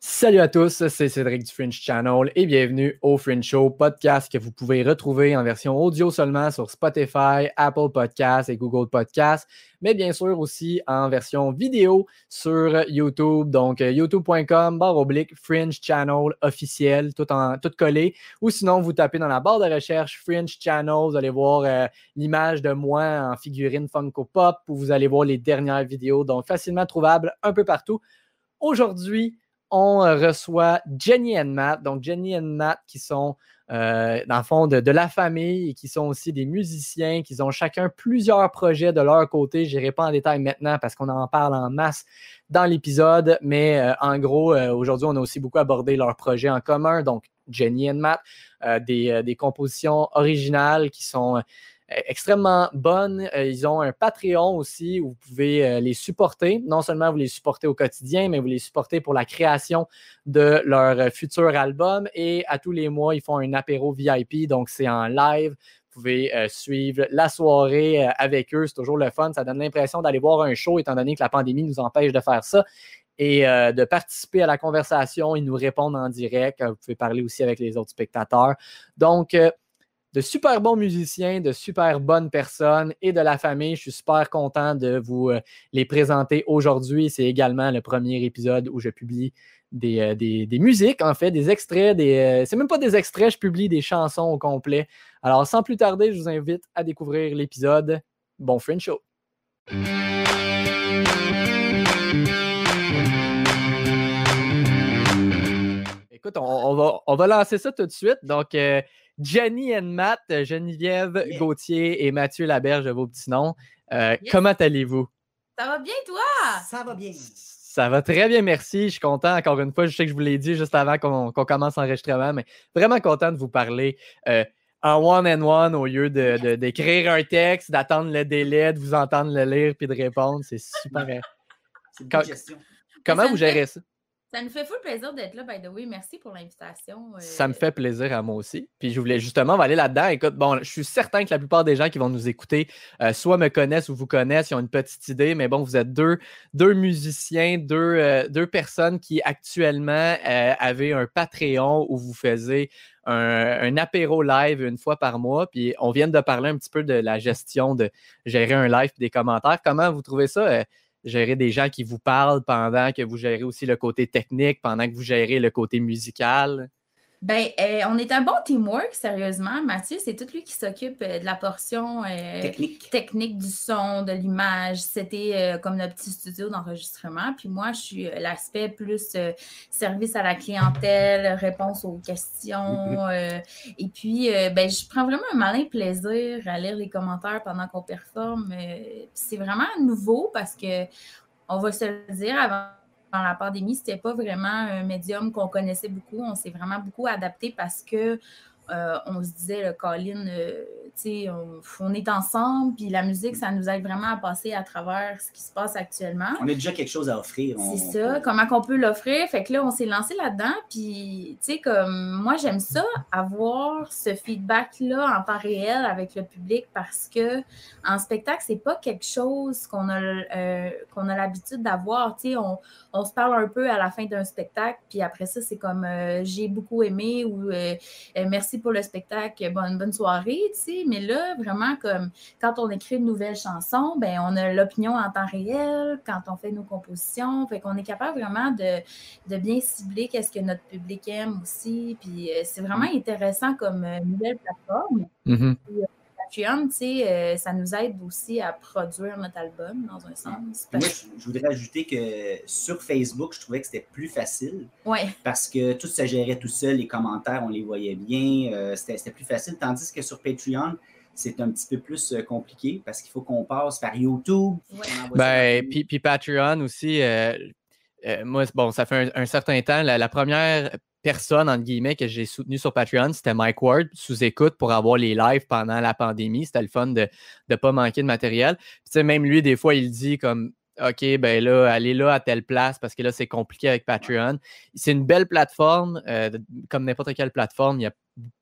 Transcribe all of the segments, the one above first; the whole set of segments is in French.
Salut à tous, c'est Cédric du Fringe Channel et bienvenue au Fringe Show, podcast que vous pouvez retrouver en version audio seulement sur Spotify, Apple Podcasts et Google Podcasts, mais bien sûr aussi en version vidéo sur YouTube, donc euh, youtube.com, barre oblique, Fringe Channel officiel, tout, en, tout collé, ou sinon vous tapez dans la barre de recherche Fringe Channel, vous allez voir euh, l'image de moi en figurine Funko Pop, où vous allez voir les dernières vidéos, donc facilement trouvable un peu partout. Aujourd'hui, on euh, reçoit Jenny et Matt. Donc, Jenny et Matt qui sont, euh, dans le fond, de, la famille et qui sont aussi des musiciens, qui ont chacun plusieurs projets de leur côté. Je n'irai pas en détail maintenant parce qu'on en parle en masse dans l'épisode, mais euh, en gros, aujourd'hui, on a aussi beaucoup abordé leurs projets en commun. Donc, Jenny et Matt, des, compositions originales qui sont extrêmement bonnes. Euh, ils ont un Patreon aussi où vous pouvez euh, les supporter. Non seulement vous les supportez au quotidien, mais vous les supportez pour la création de leur futur album. Et à tous les mois, ils font un apéro VIP. Donc, c'est en live. Vous pouvez suivre la soirée avec eux. C'est toujours le fun. Ça donne l'impression d'aller voir un show, étant donné que la pandémie nous empêche de faire ça et de participer à la conversation. Ils nous répondent en direct. Vous pouvez parler aussi avec les autres spectateurs. Donc, de super bons musiciens, de super bonnes personnes et de la famille. Je suis super content de vous euh, les présenter aujourd'hui. C'est également le premier épisode où je publie des, euh, musiques, en fait, des extraits. Des, euh, c'est même pas des extraits, je publie des chansons au complet. Alors, sans plus tarder, je vous invite à découvrir l'épisode. Bon French Show! Écoute, on, va, on, va, lancer ça tout de suite. Donc, Jenny and Matt, Geneviève Gauthier et Mathieu Laberge, vos petits noms. Euh, comment allez-vous? Ça va bien, toi? Ça va bien. Ça va très bien, merci. Je suis content, encore une fois. Je sais que je vous l'ai dit juste avant qu'on commence l'enregistrement, mais vraiment content de vous parler euh, en one-on-one au lieu d'écrire un texte, d'attendre le délai, de vous entendre le lire puis de répondre. C'est super. C'est une question. Comment vous gérez ça? Ça nous fait fou plaisir d'être là, by the way. Merci pour l'invitation. Ça me euh. fait plaisir à moi aussi. Puis je voulais justement aller là-dedans. Écoute, bon, je suis certain que la plupart des gens qui vont nous écouter euh, soit me connaissent ou vous connaissent, ils ont une petite idée, mais bon, vous êtes deux, deux musiciens, deux, euh, deux personnes qui actuellement avaient un Patreon où vous faisiez un, un, apéro live une fois par mois. Puis on vient de parler un petit peu de la gestion de gérer un live et des commentaires. Comment vous trouvez ça? Gérer des gens qui vous parlent pendant que vous gérez aussi le côté technique, pendant que vous gérez le côté musical? Ben, euh, on est un bon teamwork, sérieusement. Mathieu, c'est tout lui qui s'occupe euh, de la portion euh, technique. technique. du son, de l'image. C'était comme notre petit studio d'enregistrement. Puis moi, je suis l'aspect plus service à la clientèle, réponse aux questions. et puis, ben, je prends vraiment un malin plaisir à lire les commentaires pendant qu'on performe. c'est vraiment nouveau parce que, on va se le dire, avant dans la pandémie, c'était pas vraiment un médium qu'on connaissait beaucoup. On s'est vraiment beaucoup adapté parce que euh, on se disait, le Colin, euh, on, on, est ensemble, puis la musique, ça nous aide vraiment à passer à travers ce qui se passe actuellement. On a déjà quelque chose à offrir. C'est ça, comment qu'on peut l'offrir. Fait que là, on s'est lancé là-dedans, puis, tu sais, comme moi, j'aime ça, avoir ce feedback-là en temps réel avec le public parce que en spectacle, c'est pas quelque chose qu'on a, euh, qu'on a l'habitude d'avoir. Tu sais, on, on, se parle un peu à la fin d'un spectacle, puis après ça, c'est comme j'ai beaucoup aimé ou merci pour le spectacle, bonne, bonne soirée, tu sais. Mais là, vraiment, comme quand on écrit une nouvelle chanson, ben on a l'opinion en temps réel quand on fait nos compositions. Fait qu'on est capable vraiment de, bien cibler qu'est-ce que notre public aime aussi. Puis euh, c'est vraiment intéressant comme euh, nouvelle plateforme. Mm-hmm. Euh, euh, ça nous aide aussi à produire notre album dans un sens. Moi, je, voudrais ajouter que sur Facebook, je trouvais que c'était plus facile. Oui. Parce que tout se gérait tout seul, les commentaires, on les voyait bien, euh, c'était plus facile. Tandis que sur Patreon, c'est un petit peu plus euh, compliqué parce qu'il faut qu'on passe par YouTube. Ben, puis, puis, Patreon aussi. moi, bon, ça fait un, certain temps. la, première personne, entre guillemets, que j'ai soutenu sur Patreon, c'était Mike Ward, sous écoute pour avoir les lives pendant la pandémie. C'était le fun de ne pas manquer de matériel. Même lui, des fois, il dit comme OK, ben là, allez là à telle place parce que là, c'est compliqué avec Patreon. C'est une belle plateforme. Euh, comme n'importe quelle plateforme, il y a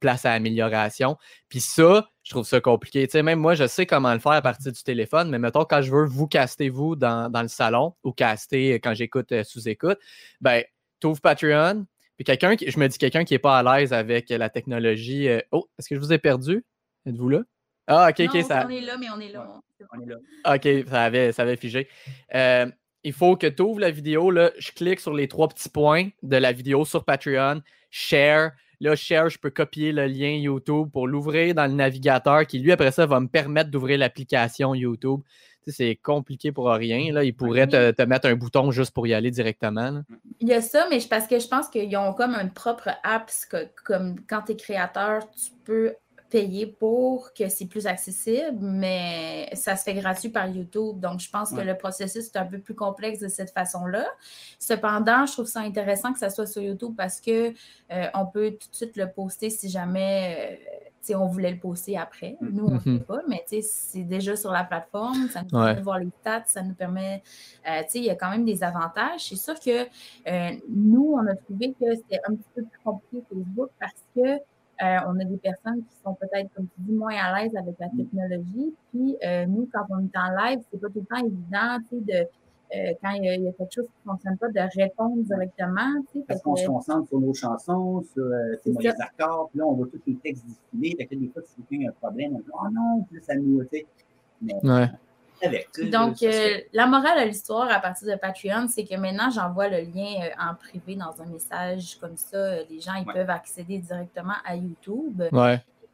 place à amélioration. Puis ça, je trouve ça compliqué. Tu sais, même moi, je sais comment le faire à partir du téléphone, mais mettons, quand je veux vous caster vous dans, le salon ou caster quand j'écoute euh, sous-écoute, ben tu ouvres Patreon, puis quelqu'un, je me dis quelqu'un qui n'est pas à l'aise avec la technologie. Euh, oh, est-ce que je vous ai perdu? Êtes-vous là? Ah, ok, ok. Ça... On est là, mais on est là. On est là. Ok, ça avait, ça avait figé. Euh, il faut que tu ouvres la vidéo. Là, je clique sur les trois petits points de la vidéo sur Patreon, share. Là, share, je peux copier le lien YouTube pour l'ouvrir dans le navigateur qui, lui, après ça, va me permettre d'ouvrir l'application YouTube. C'est compliqué pour rien. Là. Il pourrait te, mettre un bouton juste pour y aller directement. Il y a ça, mais parce que je pense qu'ils ont comme une propre app, que, comme quand tu es créateur, tu peux payer pour que c'est plus accessible, mais ça se fait gratuit par YouTube. Donc, je pense que le processus est un peu plus complexe de cette façon-là. Cependant, je trouve ça intéressant que ça soit sur YouTube parce que euh, on peut tout de suite le poster si jamais euh, on voulait le poster après. Mm. Nous, on ne le mhm. fait pas, mais c'est déjà sur la plateforme. Ça nous permet de voir les stats, ça nous permet. Euh, il y a quand même des avantages. C'est sûr que nous, on a trouvé que c'était un petit peu plus compliqué Facebook parce que euh, on a des personnes qui sont peut-être, comme tu dis, moins à l'aise avec la technologie. Puis euh, nous, quand on est en live, c'est pas tout le temps évident, tu sais, de euh, quand il y, a, quelque chose qui ne fonctionne pas, de répondre directement. Tu sais, Parce qu'on se concentre sur nos chansons, sur les accords, puis là, on voit tous les textes. Fait que des fois, si quelqu'un a un problème, on dit Oh non, puis ça nous. Tu sais, ouais. Donc, euh, la morale de l'histoire à partir de Patreon, c'est que maintenant, j'envoie le lien euh, en privé dans un message comme ça. Les gens, ils peuvent accéder directement à YouTube.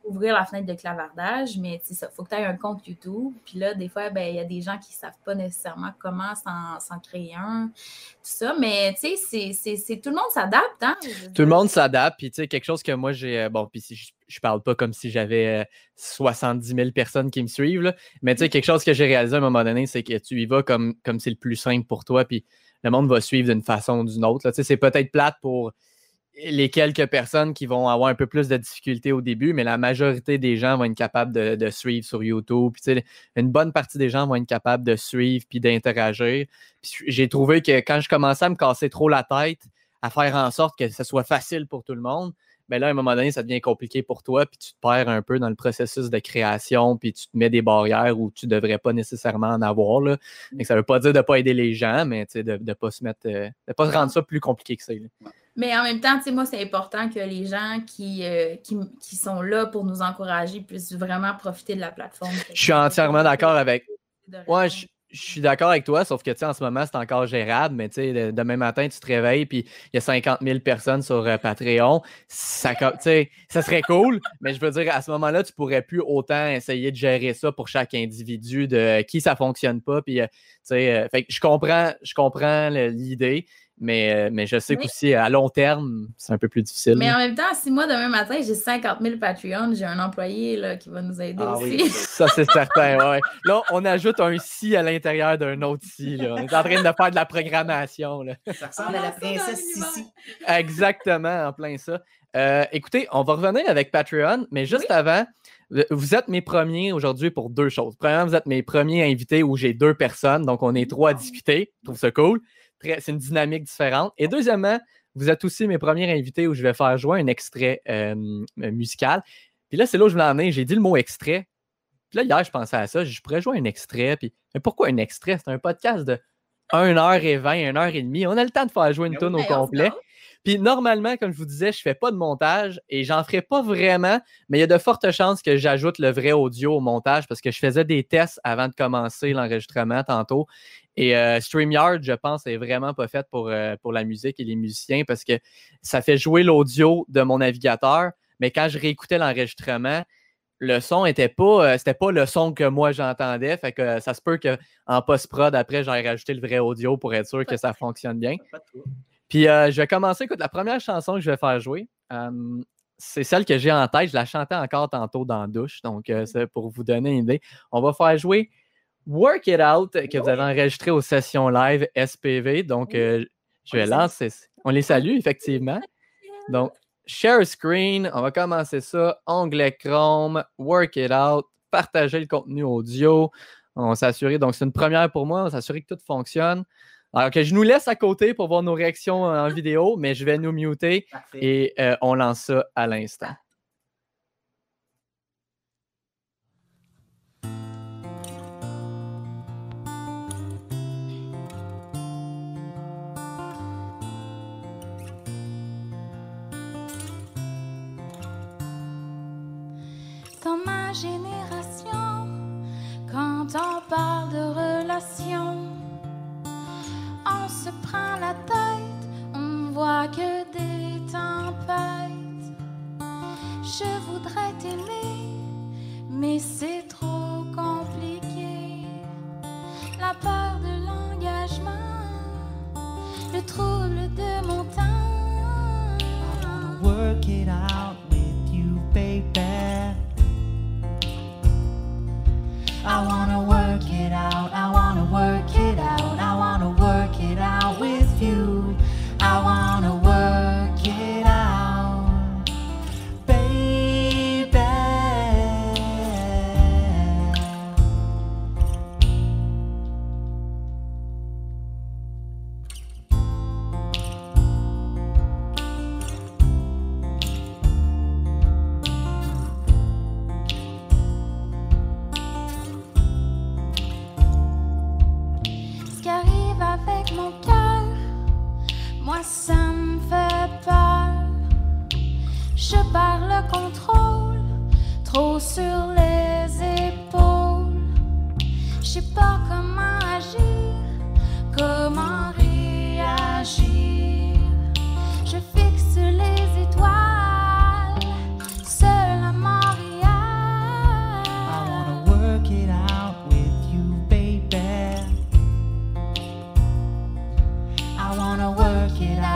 Ouvrir la fenêtre de clavardage, mais il faut que tu aies un compte YouTube. Puis là, des fois, ben, il y a des gens qui ne savent pas nécessairement comment s'en créer un, tout ça. Mais tu sais, c'est tout le monde s'adapte. Hein? Tout le monde s'adapte. Puis tu sais, quelque chose que moi, j'ai. Euh, bon, puis si je je parle pas comme si j'avais 70 euh, 000 personnes qui me suivent, mais tu sais, quelque chose que j'ai réalisé à un moment donné, c'est que tu y vas comme comme c'est le plus simple pour toi, puis le monde va suivre d'une façon ou d'une autre. Tu sais, c'est peut-être plate pour les quelques personnes qui vont avoir un peu plus de difficultés au début, mais la majorité des gens vont être capables de, suivre sur YouTube. Puis, une bonne partie des gens vont être capables de suivre puis d'interagir. J'ai trouvé que quand je commençais à me casser trop la tête, à faire en sorte que ce soit facile pour tout le monde, mais là, à un moment donné, ça devient compliqué pour toi, puis tu te perds un peu dans le processus de création, puis tu te mets des barrières où tu ne devrais pas nécessairement en avoir. Là. Ça ne veut pas dire de ne pas aider les gens, mais de ne pas se euh, de pas se rendre ça plus compliqué que ça. Mais en même temps, moi, c'est important que les gens qui, euh, qui, qui, sont là pour nous encourager puissent vraiment profiter de la plateforme. Je suis entièrement d'accord avec. Ouais, je, je suis d'accord avec toi, sauf que tu sais, en ce moment, c'est encore gérable, mais tu sais, demain matin, tu te réveilles, puis il y a 50 000 personnes sur euh, Patreon. Ça, ça serait cool, mais je veux dire, à ce moment-là, tu pourrais plus autant essayer de gérer ça pour chaque individu, de qui ça fonctionne pas. Puis, euh, tu sais, euh, je comprends, je comprends l'idée, mais, euh, mais je sais qu'aussi, à long terme, c'est un peu plus difficile. Mais en même temps, si moi, demain matin, j'ai 50 000 Patreon, j'ai un employé là, qui va nous aider ah aussi. ça, c'est certain, ouais. Là, on ajoute un si à l'intérieur d'un autre si. Là. On est en train de faire de la programmation. Là. Ça ressemble à la princesse Sissi. Exactement, en plein ça. Euh, écoutez, on va revenir avec Patreon, mais juste avant, vous êtes mes premiers aujourd'hui pour deux choses. Premièrement, vous êtes mes premiers invités où j'ai deux personnes, donc on est trois à discuter. Je trouve ça cool c'est une dynamique différente. Et deuxièmement, vous êtes aussi mes premiers invités où je vais faire jouer un extrait euh, musical. Puis là, c'est là où je voulais en J'ai dit le mot extrait. Puis là, hier, je pensais à ça. Je pourrais jouer un extrait. Puis, mais pourquoi un extrait? C'est un podcast de 1h20, 1h30. On a le temps de faire jouer une tonne au complet. Puis normalement, comme je vous disais, je ne fais pas de montage et j'en ferai pas vraiment, mais il y a de fortes chances que j'ajoute le vrai audio au montage parce que je faisais des tests avant de commencer l'enregistrement tantôt. Et euh, StreamYard, je pense, est vraiment pas fait pour, euh, pour la musique et les musiciens parce que ça fait jouer l'audio de mon navigateur, mais quand je réécoutais l'enregistrement, le son n'était pas, euh, c'était pas le son que moi j'entendais. Fait que ça se peut qu'en post-prod, après, j'aille rajouter le vrai audio pour être sûr que ça fonctionne bien. Puis je vais commencer. Écoute, la première chanson que je vais faire jouer, c'est celle que j'ai en tête. Je la chantais encore tantôt dans la douche. Donc, c'est pour vous donner une idée. On va faire jouer Work It Out que vous avez enregistré aux sessions live SPV. Donc, euh, je vais lancer. On les salue, effectivement. Donc, share screen. On va commencer ça. Onglet Chrome. Work It Out. Partager le contenu audio. On s'assurer. Donc, c'est une première pour moi. On s'assurer que tout fonctionne. Ah, Alors que je nous laisse à côté pour voir nos réactions euh, en vidéo, mais je vais nous muter et euh, on lance ça à l'instant. Dans ma génération, quand on parle de relations, se prend la tête, on voit que des tempêtes. Je voudrais t'aimer, mais c'est trop compliqué. La peur de l'engagement, le trouble de mon temps. work it out with you, baby. I wanna work it out, I wanna work I wanna work it out,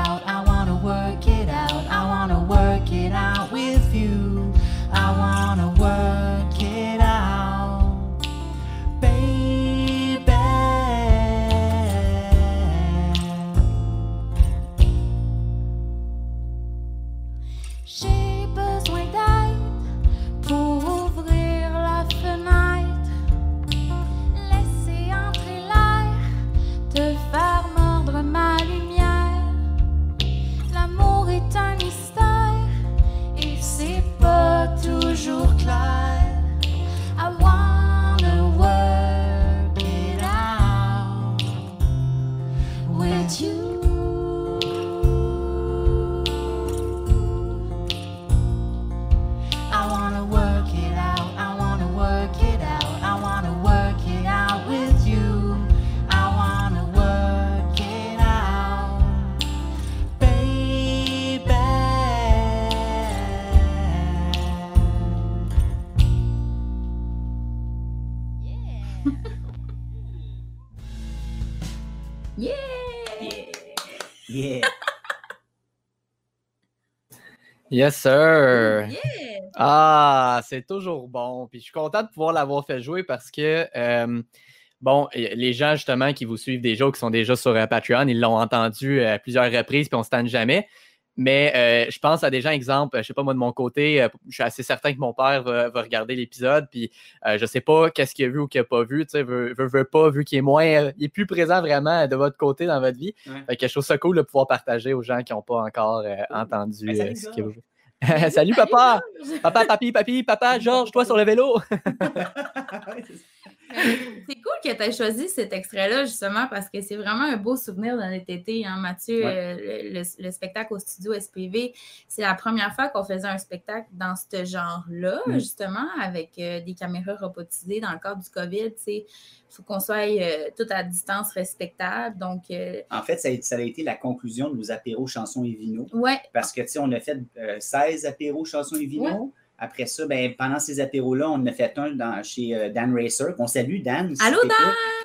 Yes, sir. Yeah! Ah, c'est toujours bon. Puis je suis content de pouvoir l'avoir fait jouer parce que, euh, bon, les gens justement qui vous suivent déjà, ou qui sont déjà sur euh, Patreon, ils l'ont entendu euh, à plusieurs reprises, puis on se tente jamais. Mais euh, je pense à des gens, exemple, je sais pas moi de mon côté, euh, je suis assez certain que mon père va, va regarder l'épisode, puis euh, je sais pas qu'est-ce qu'il a vu ou qu'il a pas vu, tu sais, veut, veut, veut pas, vu qu'il est moins, euh, il est plus présent vraiment de votre côté dans votre vie. Ouais. Fait que je trouve ça cool de pouvoir partager aux gens qui n'ont pas encore euh, entendu Ben, euh, ce qu'il a Georges. vu. Salut papa! Papa, papi, papi, papa, Georges, toi sur le vélo. C'est cool que tu aies choisi cet extrait-là, justement, parce que c'est vraiment un beau souvenir de notre été, hein, Mathieu. Ouais. euh, le, le- le spectacle au studio SPV, c'est la première fois qu'on faisait un spectacle dans ce genre-là, Mm. justement, avec euh, des caméras robotisées dans le cadre du COVID. Il faut qu'on soit euh, tout à distance respectable. Donc, euh, En fait, ça a, ça a été la conclusion de nos apéros chansons et vino. ouais, Parce que, tu sais, on a fait euh, 16 apéros chansons et vino. Ouais. Après ça, ben, pendant ces apéros-là, on en a fait un dans, chez euh, Dan Racer, qu'on salue, Dan. si Allô, t'écoutes.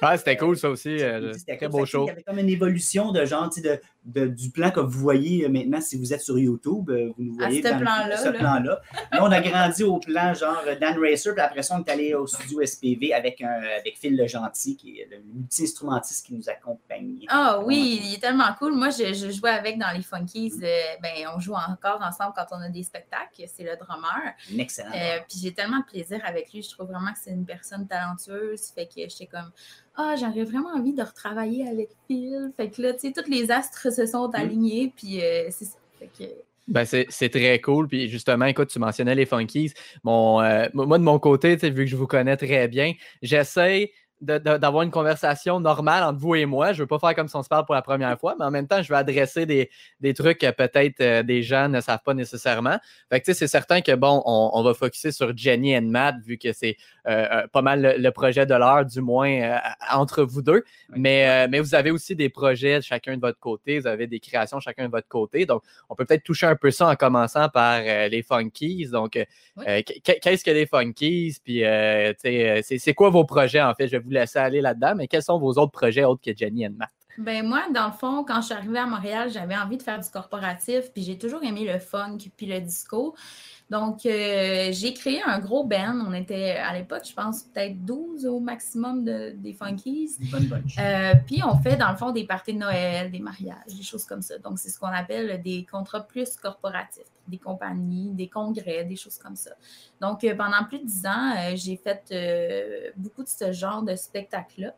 Ah, c'était cool ça aussi. euh, C'était très cool. beau show. Il y avait comme une évolution de genre, tu sais, de, de- du plan que vous voyez euh, maintenant si vous êtes sur YouTube. euh, Vous nous voyez ce dans plan-là, ce là. plan-là. Là, on a grandi au plan genre euh, Dan Racer, puis après ça, on est allé au studio SPV avec, un, avec Phil Le Gentil, qui est le multi-instrumentiste qui nous accompagne. Ah oui, il est tellement cool. Moi, je, je jouais avec dans les Funkies. euh, ben, on joue encore ensemble quand on a des spectacles. C'est le drummer. Un excellent. Euh, puis j'ai tellement de plaisir avec lui. Je trouve vraiment que c'est une personne talentueuse. Fait que j'étais comme, ah, j'aurais vraiment envie de retravailler avec Phil. Fait que là, tu sais, tous les astres se sont alignés. Puis euh, c'est ça. Fait que, Ben, c'est c'est très cool. Puis justement, écoute, tu mentionnais les Funkies. Mon, euh, moi, de mon côté, tu sais, vu que je vous connais très bien, j'essaie d'avoir une conversation normale entre vous et moi. Je ne veux pas faire comme si on se parle pour la première fois, mais en même temps, je veux adresser des, des trucs que peut-être euh, des gens ne savent pas nécessairement. Fait que, c'est certain que, bon, on, on va focuser sur Jenny et Matt, vu que c'est pas mal le, le projet de l'heure, du moins, euh, entre vous deux. Mais, euh, mais vous avez aussi des projets chacun de votre côté, vous avez des créations chacun de votre côté. Donc, on peut peut-être toucher un peu ça en commençant par euh, les Funkies. Donc, euh, Oui. euh, qu'est-ce que les Funkies? Puis, euh, euh, c'est quoi vos projets, en fait? Je vais vous laisser aller là-dedans, mais quels sont vos autres projets autres que Jenny et Matt? Ben moi, dans le fond, quand je suis arrivée à Montréal, j'avais envie de faire du corporatif, puis j'ai toujours aimé le funk puis le disco. Donc, euh, j'ai créé un gros band. On était, à l'époque, je pense, peut-être 12 au maximum de, des Funkies. Euh, puis on fait dans le fond des parties de Noël, des mariages, des choses comme ça. Donc c'est ce qu'on appelle des contrats plus corporatifs, des compagnies, des congrès, des choses comme ça. Donc euh, pendant plus de dix ans, j'ai fait beaucoup de ce genre de spectacle-là.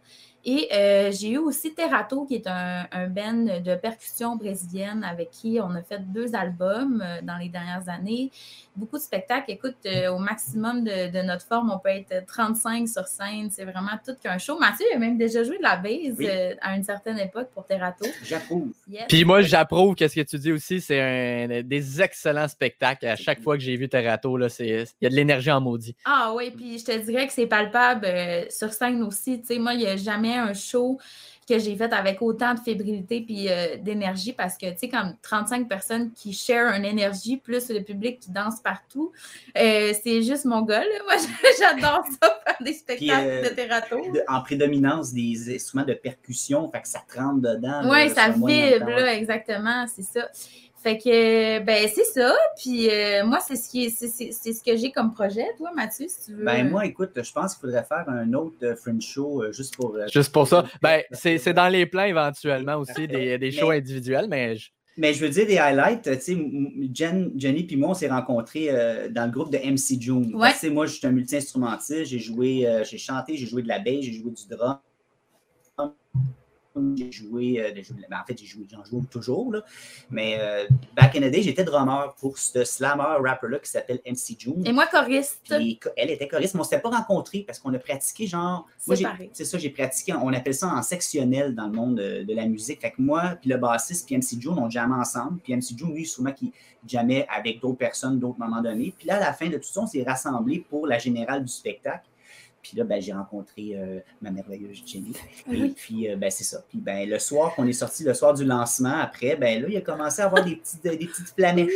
Et euh, j'ai eu aussi Terrato, qui est un, un band de percussion brésilienne avec qui on a fait deux albums euh, dans les dernières années. Beaucoup de spectacles. Écoute, euh, au maximum de, de notre forme, on peut être 35 sur scène. C'est vraiment tout qu'un show. Mathieu a même déjà joué de la base Oui. euh, à une certaine époque pour Terrato. J'approuve. Yes. Puis moi, j'approuve qu'est-ce que tu dis aussi. C'est un- des excellents spectacles. À chaque fois que j'ai vu Terrato, là, c'est- il y a de l'énergie en maudit. Ah oui, puis je te dirais que c'est palpable euh, sur scène aussi. Tu sais, moi, il n'y a jamais un show que j'ai fait avec autant de fébrilité puis euh, d'énergie parce que, tu sais, comme 35 personnes qui share une énergie plus le public qui danse partout, euh, c'est juste mon gars, là. Moi, j'adore ça, faire des spectacles euh, de terrato. En prédominance des instruments de percussion, fait que ça te rentre dedans. Oui, ça vibre, là, exactement, c'est ça. Fait que, ben, c'est ça. Puis, euh, moi, c'est ce, qui est- c'est- c'est c'est ce que j'ai comme projet. Toi, Mathieu, si tu veux. Ben moi, écoute, je pense qu'il faudrait faire un autre euh, French show euh, juste pour. euh, Juste pour ça. Ben, c'est c'est dans les plans éventuellement aussi, des, des shows Mais- individuels, mais je- Mais je veux dire des highlights, tu sais, Jen, Jenny puis moi, on s'est rencontrés euh, dans le groupe de MC June. Ouais. Moi, je suis un multi-instrumentiste, j'ai joué, euh, j'ai chanté, j'ai joué de la bass, j'ai joué du drum. J'ai joué, euh, ben, en fait, j'ai joué, j'en joue toujours, là. Mais euh, back in the day, j'étais drummer pour ce slammer rapper-là qui s'appelle MC June. Et moi, choriste. Puis elle était choriste, mais on ne s'était pas rencontrés parce qu'on a pratiqué genre. C'est ça, j'ai pratiqué, on appelle ça en sectionnel dans le monde de, de la musique. Fait que moi, puis le bassiste, puis MC June, on jammait ensemble. Puis MC June, lui, souvent, qui jammait avec d'autres personnes, d'autres moments donnés. Puis là, à la fin de tout ça, on s'est rassemblés pour la générale du spectacle. Puis là, ben, j'ai rencontré euh, ma merveilleuse Jenny. Et Oui. puis, euh, ben, c'est ça. Puis, ben, le soir qu'on est sorti, le soir du lancement, après, ben, là, il a commencé à avoir des petites, des petites flamèches.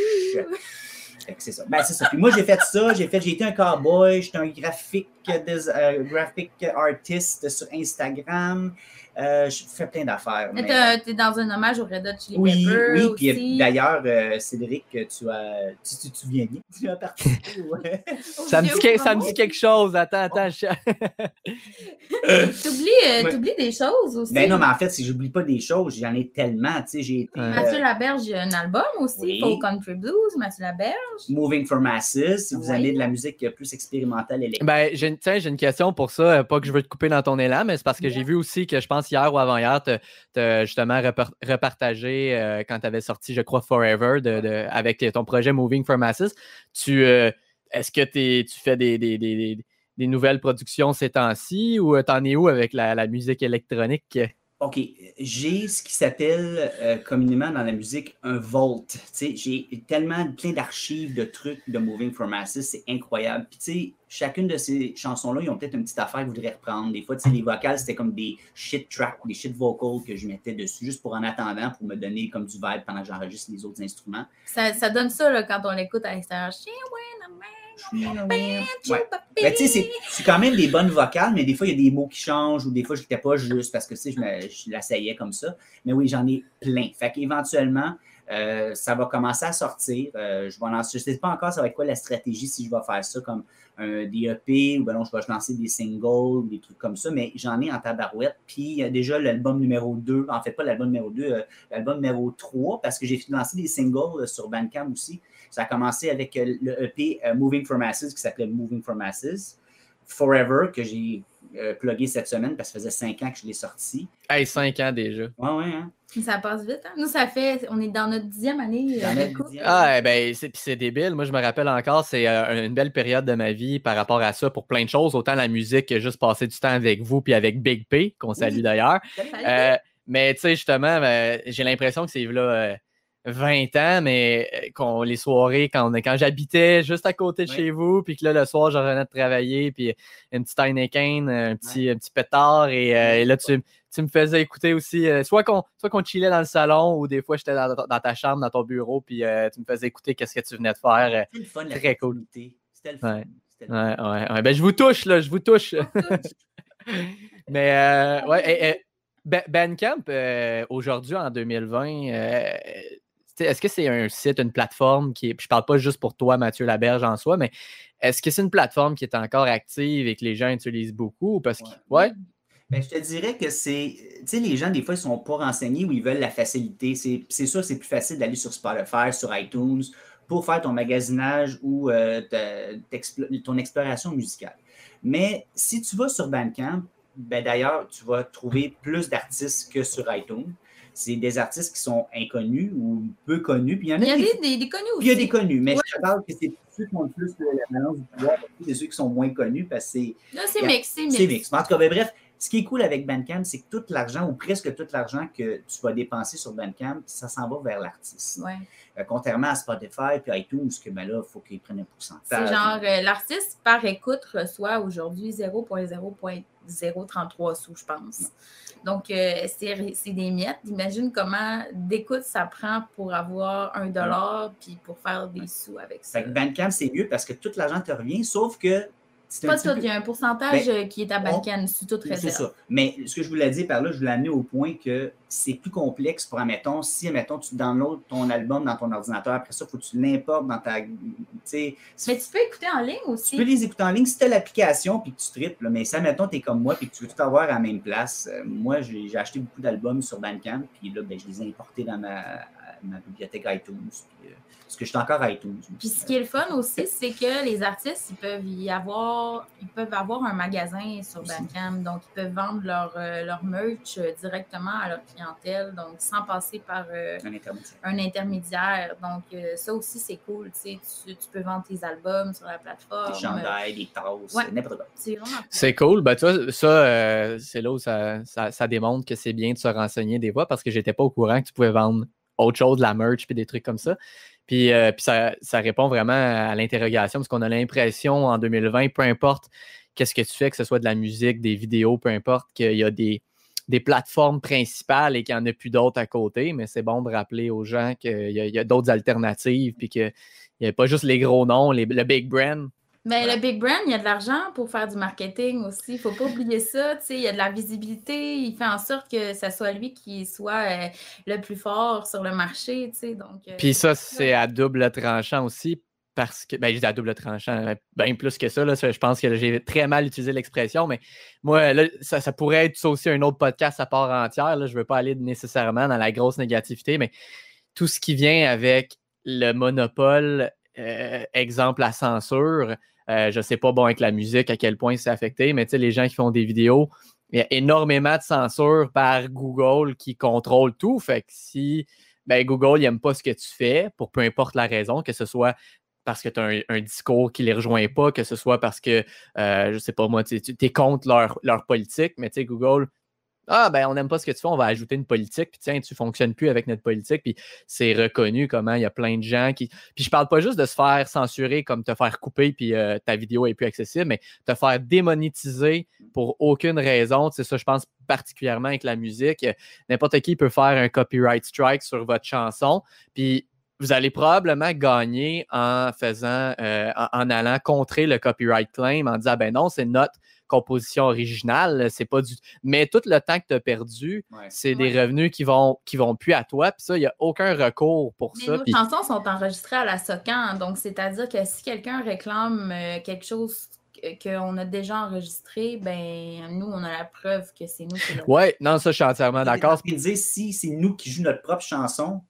Fait que c'est ça. Ben, c'est ça. Puis moi, j'ai fait ça. J'ai fait, j'ai été un cowboy. J'étais un graphique, des, euh, graphic artist sur Instagram. Euh, je fais plein d'affaires. Mais t'es- T'es dans un hommage au Red Hot Chili oui, Peppers oui. aussi. Puis d'ailleurs, euh, Cédric, tu as, tu, tu, tu viens bien. Tu as participé. Ouais. ça me, dit, que- ça me dit Bravo. quelque chose. Attends, attends. je- T'oublies euh, des choses aussi. Ben non, mais en fait, si j'oublie pas des choses, j'en ai tellement. Tu sais, j'ai été. Mathieu euh, Laberge, il y a un album aussi, Oui. Country Blues, Mathieu Laberge. Moving for Masses, si vous Oui. avez de la musique plus expérimentale électrique. Ben, j'ai une, tiens, j'ai une question pour ça. euh, Pas que je veux te couper dans ton élan, mais c'est parce que j'ai vu aussi que je pense hier ou avant-hier, tu as justement repar- repartagé euh, quand tu avais sorti, je crois, Forever de, de- avec ton projet Moving for Masses. Tu, euh, est-ce que tu fais des, des- des- des- des nouvelles productions ces temps-ci ou t'en es où avec la, la musique électronique? OK, j'ai ce qui s'appelle euh, communément dans la musique un sais, J'ai tellement plein d'archives de trucs de Moving for Masses, c'est incroyable. Puis chacune de ces chansons-là, ils ont peut-être une petite affaire qu'ils voudraient reprendre. Des fois, les vocales, c'était comme des shit tracks, des shit vocals que je mettais dessus, juste pour en attendant, pour me donner comme du vibe pendant que j'enregistre les autres instruments. Ça, ça donne ça là, quand on l'écoute à l'extérieur. Ouais. Chupa Ben, tu sais, c'est- quand même des bonnes vocales, mais des fois, il y a des mots qui changent ou des fois, je n'étais pas juste parce que, tu sais, je, me- je l'asseyais comme ça. Mais oui, j'en ai plein. Fait qu'éventuellement, euh, ça va commencer à sortir. Euh, je ne sais pas encore ça va être quoi la stratégie si je vais faire ça comme un des EP ou ben non, je vais lancer des singles des trucs comme ça, mais j'en ai en tabarouette. Puis déjà l'album numéro 2, en fait pas l'album numéro 2, euh, l'album numéro 3, parce que j'ai lancé des singles euh, sur Bandcamp aussi. Ça a commencé avec euh, le EP euh, Moving for Masses qui s'appelait Moving for Masses. Forever, que j'ai euh, plugué cette semaine parce que ça faisait cinq ans que je l'ai sorti. Hey, 5 ans déjà. Ouais, ouais, hein? Ça passe vite. Hein? Nous, ça fait. On est dans notre dixième année. Dans euh, notre d'écoute. dixième. Ah, eh ben, c'est débile. Moi, je me rappelle encore, c'est euh, une belle période de ma vie par rapport à ça pour plein de choses, autant la musique que juste passer du temps avec vous puis avec Big P, qu'on salue Oui. d'ailleurs. Euh, mais tu sais, justement, euh, j'ai l'impression que c'est là euh, 20 ans, mais euh, les soirées, quand, quand j'habitais juste à côté de Oui. chez vous, puis que là, le soir, je revenais de travailler, puis une petite Heineken, un petit, un petit pétard, et, euh, et là, tu, tu me faisais écouter aussi, euh, soit qu'on soit qu'on chillait dans le salon, ou des fois, j'étais dans, dans ta chambre, dans ton bureau, puis euh, tu me faisais écouter qu'est-ce que tu venais de faire. C'était le fun, la Très cool. C'était le fun. Ouais. Ouais, ouais, ouais. Ben, je vous touche, là, je vous touche. Mais, euh, ouais, Ba- Bandcamp, euh, aujourd'hui, en 2020, euh, tu sais, est-ce que c'est un site, une plateforme qui est. puis Je parle pas juste pour toi, Mathieu Laberge, en soi, mais est-ce que c'est une plateforme qui est encore active et que les gens utilisent beaucoup? Parce que. Ouais? Ben, je te dirais que c'est. Tu sais, les gens, des fois, ils sont pas renseignés ou ils veulent la facilité. C'est sûr, c'est plus facile d'aller sur Spotify, sur iTunes pour faire ton magasinage ou euh, ton exploration musicale. Mais si tu vas sur Bandcamp, ben, d'ailleurs, tu vas trouver plus d'artistes que sur iTunes. C'est des artistes qui sont inconnus ou peu connus. Puis il y en a, Il y des, des, des connus aussi. il y a des connus, mais Ouais. je te parle que c'est ceux qui ont le plus la balance du pouvoir, c'est ceux qui sont moins connus parce que c'est Là, c'est mix. C'est mix. c'est mix. Mais en tout cas, ben, bref, ce qui est cool avec Bandcamp, c'est que tout l'argent, ou presque tout l'argent que tu vas dépenser sur Bandcamp, ça s'en va vers l'artiste. Ouais. Euh, contrairement à Spotify puis iTunes, que ben là, il faut qu'ils prennent un C'est pourcentage. genre, euh, l'artiste par écoute reçoit aujourd'hui 0.0.033 sous, je pense. Donc, euh, c'est c'est des miettes. Imagine comment d'écoute ça prend pour avoir un dollar puis pour faire des sous avec ça. Fait que Bandcamp, c'est mieux parce que tout l'argent te revient, sauf que c'est Pas tout, il y a un pourcentage Ben, euh, qui est à Balkan, sous toute C'est réserve. ça. Mais ce que je voulais dire par là, je voulais amener au point que c'est plus complexe pour, admettons, si, admettons, tu downloads ton album dans ton ordinateur, après ça, il faut que tu l'importes dans ta. Tu sais, Mais tu peux écouter en ligne aussi. tu peux les écouter en ligne si tu as l'application puis que tu tripes, là, mais si, admettons, tu es comme moi puis que tu veux tout avoir à la même place, euh, moi, j'ai j'ai acheté beaucoup d'albums sur Bandcamp, puis là, ben, je les ai importés dans ma, ma bibliothèque iTunes. Puis, euh, parce que je suis encore à iTunes. Puis ce qui est le fun aussi, c'est que les artistes, ils peuvent y avoir, ils peuvent avoir un magasin sur. Bandcamp, donc ils peuvent vendre leur, euh, leur merch euh, directement à leur clientèle, donc sans passer par euh, Un intermédiaire. un intermédiaire. Donc euh, ça aussi, c'est cool, tu sais, tu, peux vendre tes albums sur la plateforme. Des chandails, des tasses, Ouais. n'importe quoi. C'est vraiment cool. C'est cool. Ben, tu vois, ça, euh, c'est là où ça, ça, ça démontre que c'est bien de se renseigner des fois parce que j'étais pas au courant que tu pouvais vendre autre chose, de la merch puis des trucs comme ça. Puis, euh, ça, répond vraiment à l'interrogation parce qu'on a l'impression en 2020, peu importe qu'est-ce que tu fais, que ce soit de la musique, des vidéos, peu importe, qu'il y a des, des plateformes principales et qu'il n'y en a plus d'autres à côté. Mais c'est bon de rappeler aux gens qu'il y a, il y a d'autres alternatives puis qu'il n'y a pas juste les gros noms, les, le big brand. Mais Voilà. le Big Brand, il y a de l'argent pour faire du marketing aussi. Il ne faut pas oublier ça. Il y a de la visibilité. Il fait en sorte que ce soit lui qui soit euh, le plus fort sur le marché. Donc, euh, Puis ça, c'est à double tranchant aussi, parce que, ben, je dis à double tranchant, bien plus que ça, là, ça, je pense que j'ai très mal utilisé l'expression, mais moi, là, ça, ça pourrait être ça aussi un autre podcast à part entière. Là, je ne veux pas aller nécessairement dans la grosse négativité, mais tout ce qui vient avec le monopole, euh, exemple la censure, euh, je ne sais pas, bon, avec la musique, à quel point c'est affecté, mais tu sais, les gens qui font des vidéos, il y a énormément de censure par Google qui contrôle tout. Fait que si ben, Google n'aime pas ce que tu fais, pour peu importe la raison, que ce soit parce que tu as un, discours qui ne les rejoint pas, que ce soit parce que, euh, je sais pas moi, tu es contre leur, leur politique, mais tu sais, Google, ah, ben, on n'aime pas ce que tu fais, on va ajouter une politique, puis tiens, tu ne fonctionnes plus avec notre politique, puis c'est reconnu comment il y a plein de gens qui. Puis je parle pas juste de se faire censurer comme te faire couper, puis euh, ta vidéo est plus accessible, mais te faire démonétiser pour aucune raison. C'est ça, je pense particulièrement avec la musique. N'importe qui peut faire un copyright strike sur votre chanson, puis vous allez probablement gagner en faisant, euh, en allant contrer le copyright claim, en disant ben non, c'est notre composition originale, c'est pas du. Mais tout le temps que tu as perdu, Ouais. c'est Ouais. des revenus qui vont, qui vont plus à toi. Puis ça, il n'y a aucun recours pour Mais ça. nos chansons sont enregistrées à la SOCAN, donc c'est-à-dire que si quelqu'un réclame euh, quelque chose que- qu'on a déjà enregistré, ben nous, on a la preuve que c'est nous qui l'avons. Ouais, non, ça, je suis entièrement d'accord. Si c'est nous qui jouons notre propre chanson,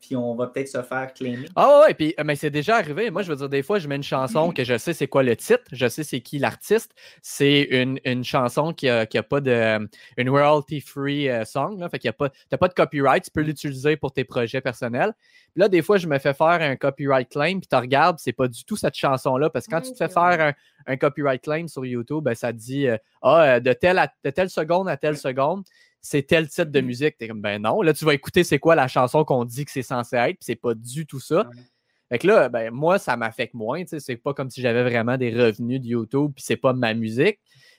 puis on va peut-être se faire claimer. Ah ouais, puis euh, mais c'est déjà arrivé. Moi, je veux dire, des fois, je mets une chanson que je sais c'est quoi le titre, je sais c'est qui l'artiste. C'est une, une chanson qui a, qui a pas de. une royalty-free euh, song, là, fait qu'il y a pas. T'as pas de copyright, tu peux l'utiliser pour tes projets personnels. Puis là, des fois, je me fais faire un copyright claim, puis tu regardes, c'est pas du tout cette chanson-là, parce que quand tu te fais vrai. faire un, un copyright claim sur YouTube, ben, ça te dit euh, Ah, euh, de, telle à- de telle seconde à telle seconde, c'est tel titre de musique. T'es comme ben non. Là, tu vas écouter c'est quoi la chanson qu'on dit que c'est censé être, puis c'est pas du tout ça. Ouais. Fait que là, ben, moi, ça m'affecte moins. tu sais, C'est pas comme si j'avais vraiment des revenus de YouTube, puis c'est pas ma musique,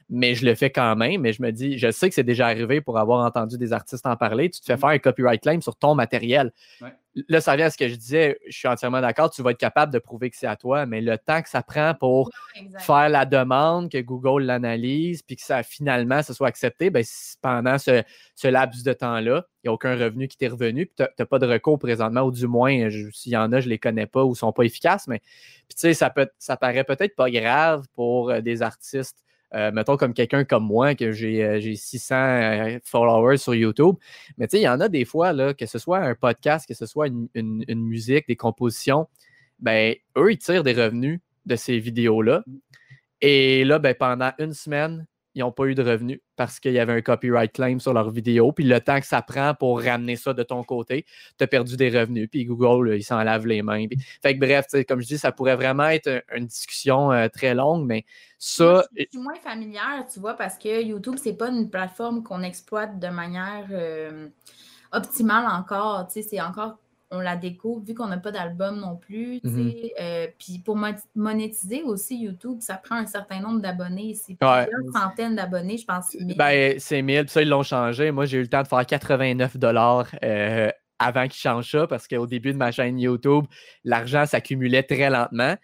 mais je le fais quand même. Mais je me dis, je sais que c'est déjà arrivé pour avoir entendu des artistes en parler. Tu te fais Mm. faire un copyright claim sur ton matériel. Ouais. Là, ça vient à ce que je disais. Je suis entièrement d'accord. Tu vas être capable de prouver que c'est à toi, mais le temps que ça prend pour faire la demande, que Google l'analyse, puis que ça finalement ça soit accepté, ben, pendant ce, ce laps de temps-là, il n'y a aucun revenu qui t'est revenu, puis tu n'as pas de recours présentement, ou du moins, s'il y en a, je ne les connais pas ou ne sont pas efficaces, mais puis tu sais, ça, peut, ça paraît peut-être pas grave pour euh, des artistes. Euh, mettons comme quelqu'un comme moi, que j'ai euh, j'ai 600 euh, followers sur YouTube. Mais tu sais, il y en a des fois, là, que ce soit un podcast, que ce soit une, une- une musique, des compositions, ben, eux, ils tirent des revenus de ces vidéos-là. Et là, ben, pendant une semaine, ils n'ont pas eu de revenus parce qu'il y avait un copyright claim sur leur vidéo. Puis le temps que ça prend pour ramener ça de ton côté, tu as perdu des revenus. Puis Google, là, il s'en lave les mains. Puis- fait que bref, comme je dis, ça pourrait vraiment être un- une discussion euh, très longue, mais ça. je suis moins familière, tu vois, parce que YouTube, c'est pas une plateforme qu'on exploite de manière euh, optimale encore. Tu sais, c'est encore, on la découvre, vu qu'on n'a pas d'album non plus. Mhm. euh, Puis pour mo- monétiser aussi YouTube, ça prend un certain nombre d'abonnés. C'est Ouais. plusieurs centaines d'abonnés, je pense. Ben, c'est 1000, puis ça, ils l'ont changé. Moi, j'ai eu le temps de faire 89 dollars euh, avant qu'ils changent ça parce qu'au début de ma chaîne YouTube, l'argent s'accumulait très lentement.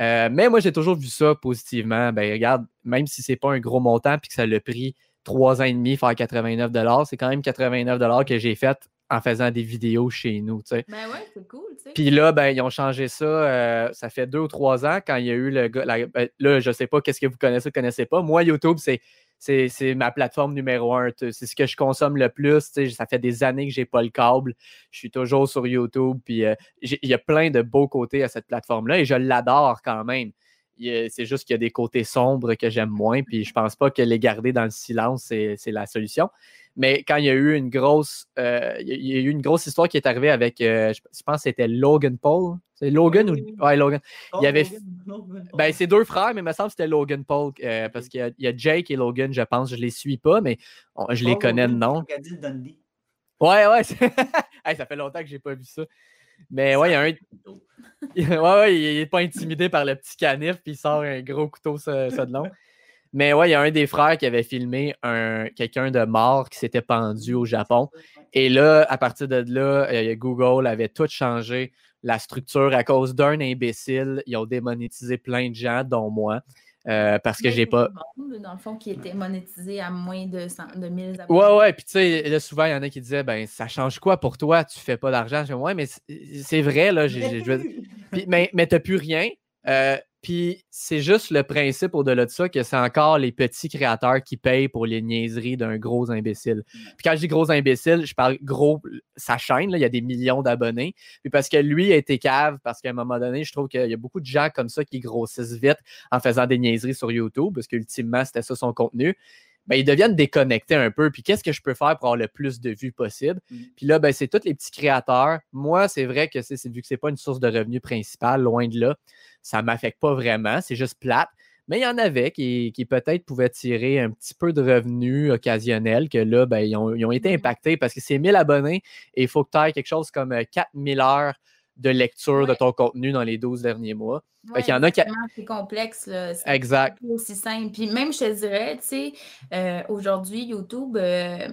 Euh, mais moi, j'ai toujours vu ça positivement. Ben, regarde, même si c'est pas un gros montant puis que ça l'a pris trois ans et demi faire 89 dollars, c'est quand même 89 dollars que j'ai fait en faisant des vidéos chez nous, tu sais. Ben ouais, c'est cool. Puis là, ben, ils ont changé ça. euh, ça fait deux ou trois ans quand il y a eu le gars. ben, là, je sais pas qu'est-ce que vous connaissez ou connaissez pas. Moi, YouTube, c'est. Ma plateforme numéro un. C'est ce que je consomme le plus. Ça fait des années que j'ai pas le câble. Je suis toujours sur YouTube. Puis euh, il y a plein de beaux côtés à cette plateforme-là et je l'adore quand même. C'est juste qu'il y a des côtés sombres que j'aime moins. Puis je pense pas que les garder dans le silence, c'est la solution. Mais quand il y a eu une grosse, euh, il y a- eu une grosse histoire qui est arrivée avec, euh, je je pense que c'était Logan Paul. C'est Logan ou ouais Logan. Il y avait- Logan, Ben oh. c'est deux frères, mais il me semble que c'était Logan Paul euh, parce qu'il y a- il y, a Jake et Logan, je pense. Je les suis pas, mais on- je les Oh, connais de nom. Ouais ouais. Hey, ça fait longtemps que j'ai pas vu ça. Mais ouais, il y a un. ouais, ouais, il est pas intimidé par le petit canif, puis il sort un gros couteau, ça, ça de long. Mais ouais, il y a un des frères qui avait filmé un, quelqu'un de mort qui s'était pendu au Japon. Et là, à partir de là, euh, Google avait tout changé la structure à cause d'un imbécile. Ils ont démonétisé plein de gens, dont moi, euh, parce que j'ai pas. monde, dans le fond, qui était monétisé à moins de, 100 de 1000 abonnés. Ouais, ouais, puis tu sais, là, souvent, il y en a qui disaient, ben, ça change quoi pour toi? Tu fais pas d'argent. Je dis, ouais, mais c'est- vrai, là. j'ai- Puis, mais mais tu n'as plus rien. Euh, puis c'est juste le principe au-delà de ça que c'est encore les petits créateurs qui payent pour les niaiseries d'un gros imbécile. Puis quand je dis gros imbécile, je parle gros, sa chaîne, là, il y a des millions d'abonnés. Puis parce que lui a été cave, parce qu'à un moment donné, je trouve qu'il y a beaucoup de gens comme ça qui grossissent vite en faisant des niaiseries sur YouTube, parce qu'ultimement, c'était ça son contenu. Ben, ils deviennent déconnectés un peu. Puis qu'est-ce que je peux faire pour avoir le plus de vues possible? Mm. Puis là, ben, c'est tous les petits créateurs. Moi, c'est vrai que c'est vu que c'est pas une source de revenus principale, loin de là, ça ne m'affecte pas vraiment. C'est juste plate. Mais il y en avait qui, qui peut-être pouvaient tirer un petit peu de revenus occasionnels, que là, ben, ils, ont, ils ont été Mhm. impactés parce que c'est 1000 abonnés et il faut que tu aies quelque chose comme euh, 4000 heures de lecture de ton contenu dans les 12 derniers mois. Ouais, qu'il y en a qui- vraiment, C'est complexe. là. C'est Exact. pas aussi simple. Puis même, je te dirais, tu sais, euh, aujourd'hui, YouTube, euh,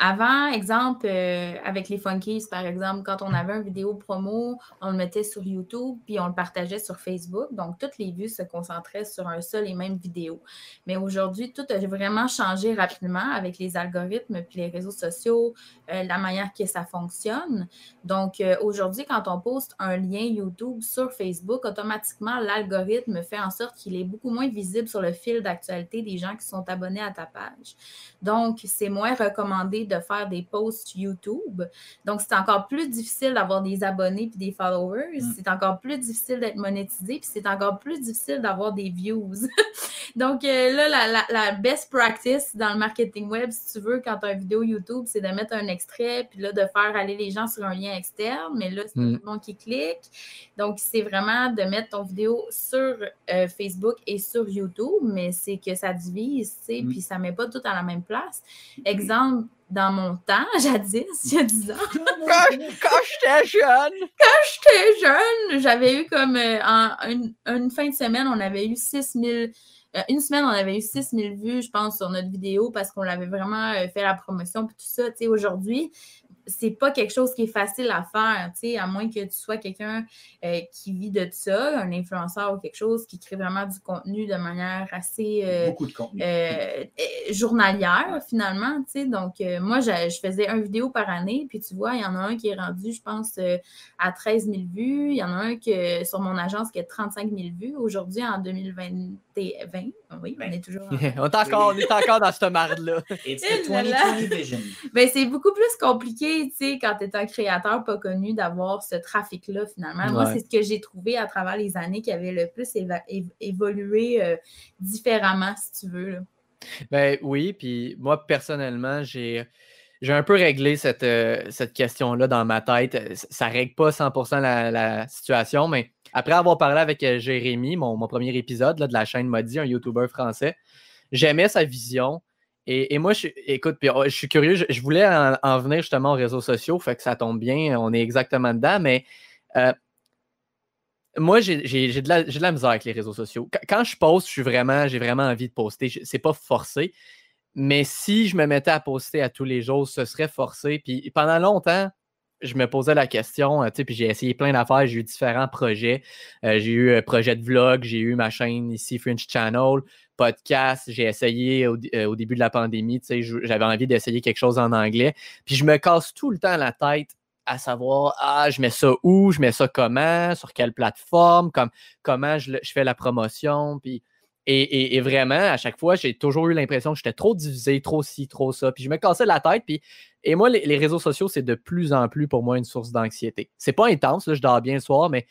avant, exemple, euh, avec les Funkies, par exemple, quand on avait une vidéo promo, on le mettait sur YouTube, puis on le partageait sur Facebook. Donc, toutes les vues se concentraient sur un seul et même vidéo. Mais aujourd'hui, tout a vraiment changé rapidement avec les algorithmes, puis les réseaux sociaux, euh, la manière que ça fonctionne. Donc, euh, aujourd'hui, quand on poste un lien YouTube sur Facebook, automatiquement, l'algorithme fait en sorte qu'il est beaucoup moins visible sur le fil d'actualité des gens qui sont abonnés à ta page. Donc, c'est moins recommandé de faire des posts YouTube. Donc, c'est encore plus difficile d'avoir des abonnés puis des followers. Mm. C'est encore plus difficile d'être monétisé puis c'est encore plus difficile d'avoir des views. Donc, euh, là, la, la- la best practice dans le marketing web, si tu veux, quand tu as une vidéo YouTube, c'est de mettre un extrait puis là, de faire aller les gens sur un lien externe. Mais là, c'est Mm. tout le monde qui clique. Donc, c'est vraiment de mettre ton vidéo sur euh, Facebook et sur YouTube, mais c'est que ça divise, tu sais, Mm. puis ça met pas tout à la même place. Exemple, dans mon temps, jadis, il y a 10 ans, Quand, quand j'étais jeune! j'étais jeune, j'avais eu comme euh, en une, une fin de semaine, on avait eu 6000 euh, une semaine, on avait eu 6000 vues, je pense, sur notre vidéo parce qu'on l'avait vraiment euh, fait la promotion puis tout ça. Tu sais, aujourd'hui, c'est pas quelque chose qui est facile à faire, tu sais, à moins que tu sois quelqu'un euh, qui vit de ça, un influenceur ou quelque chose qui crée vraiment du contenu de manière assez euh, Beaucoup de contenu. euh, journalière, finalement, tu sais. Donc, moi, je, je faisais un vidéo par année, puis tu vois, il y en a un qui est rendu, je pense, à 13 000 vues. Il y en a un que, sur mon agence qui a 35 000 vues. Aujourd'hui, en 2020, 20, oui, on est toujours... en- on, est encore, on est encore dans cette marde-là. It's the là là. 2020 vision. Ben, c'est beaucoup plus compliqué, tu sais, quand tu es un créateur pas connu, d'avoir ce trafic-là, finalement. Moi, c'est ce que j'ai trouvé à travers les années qui avait le plus évolué euh, différemment, si tu veux. là. Ben oui, puis moi personnellement, j'ai j'ai un peu réglé cette, euh, cette question-là dans ma tête. Euh, Ça règle pas 100% la, la situation, mais après avoir parlé avec Jérémy, mon, mon premier épisode là, de la chaîne Modi, un YouTuber français, j'aimais sa vision. Et, moi, écoute, puis, oh, je suis curieux, je, voulais en, en venir justement aux réseaux sociaux, fait que ça tombe bien, on est exactement dedans, mais euh, moi, j'ai de, de la misère avec les réseaux sociaux. Qu- Quand je poste, je suis vraiment, j'ai vraiment envie de poster. C'est pas forcé. Mais si je me mettais à poster à tous les jours, ce serait forcé. Puis pendant longtemps, je me posais la question, euh, tu sais, puis j'ai essayé plein d'affaires, j'ai eu différents projets. Euh, j'ai eu un projet de vlog, j'ai eu ma chaîne ici, French Channel, podcast. J'ai essayé au, euh, début de la pandémie, tu sais, j'avais envie d'essayer quelque chose en anglais. Puis je me casse tout le temps la tête à savoir, ah, je mets ça où, je mets ça comment, sur quelle plateforme, comme, comment je, fais la promotion. Puis, et, et- et vraiment, à chaque fois, j'ai toujours eu l'impression que j'étais trop divisé, trop ci, trop ça. Puis je me cassais la tête. Puis, et moi, les, réseaux sociaux, c'est de plus en plus pour moi une source d'anxiété. C'est pas intense, je dors bien le soir, mais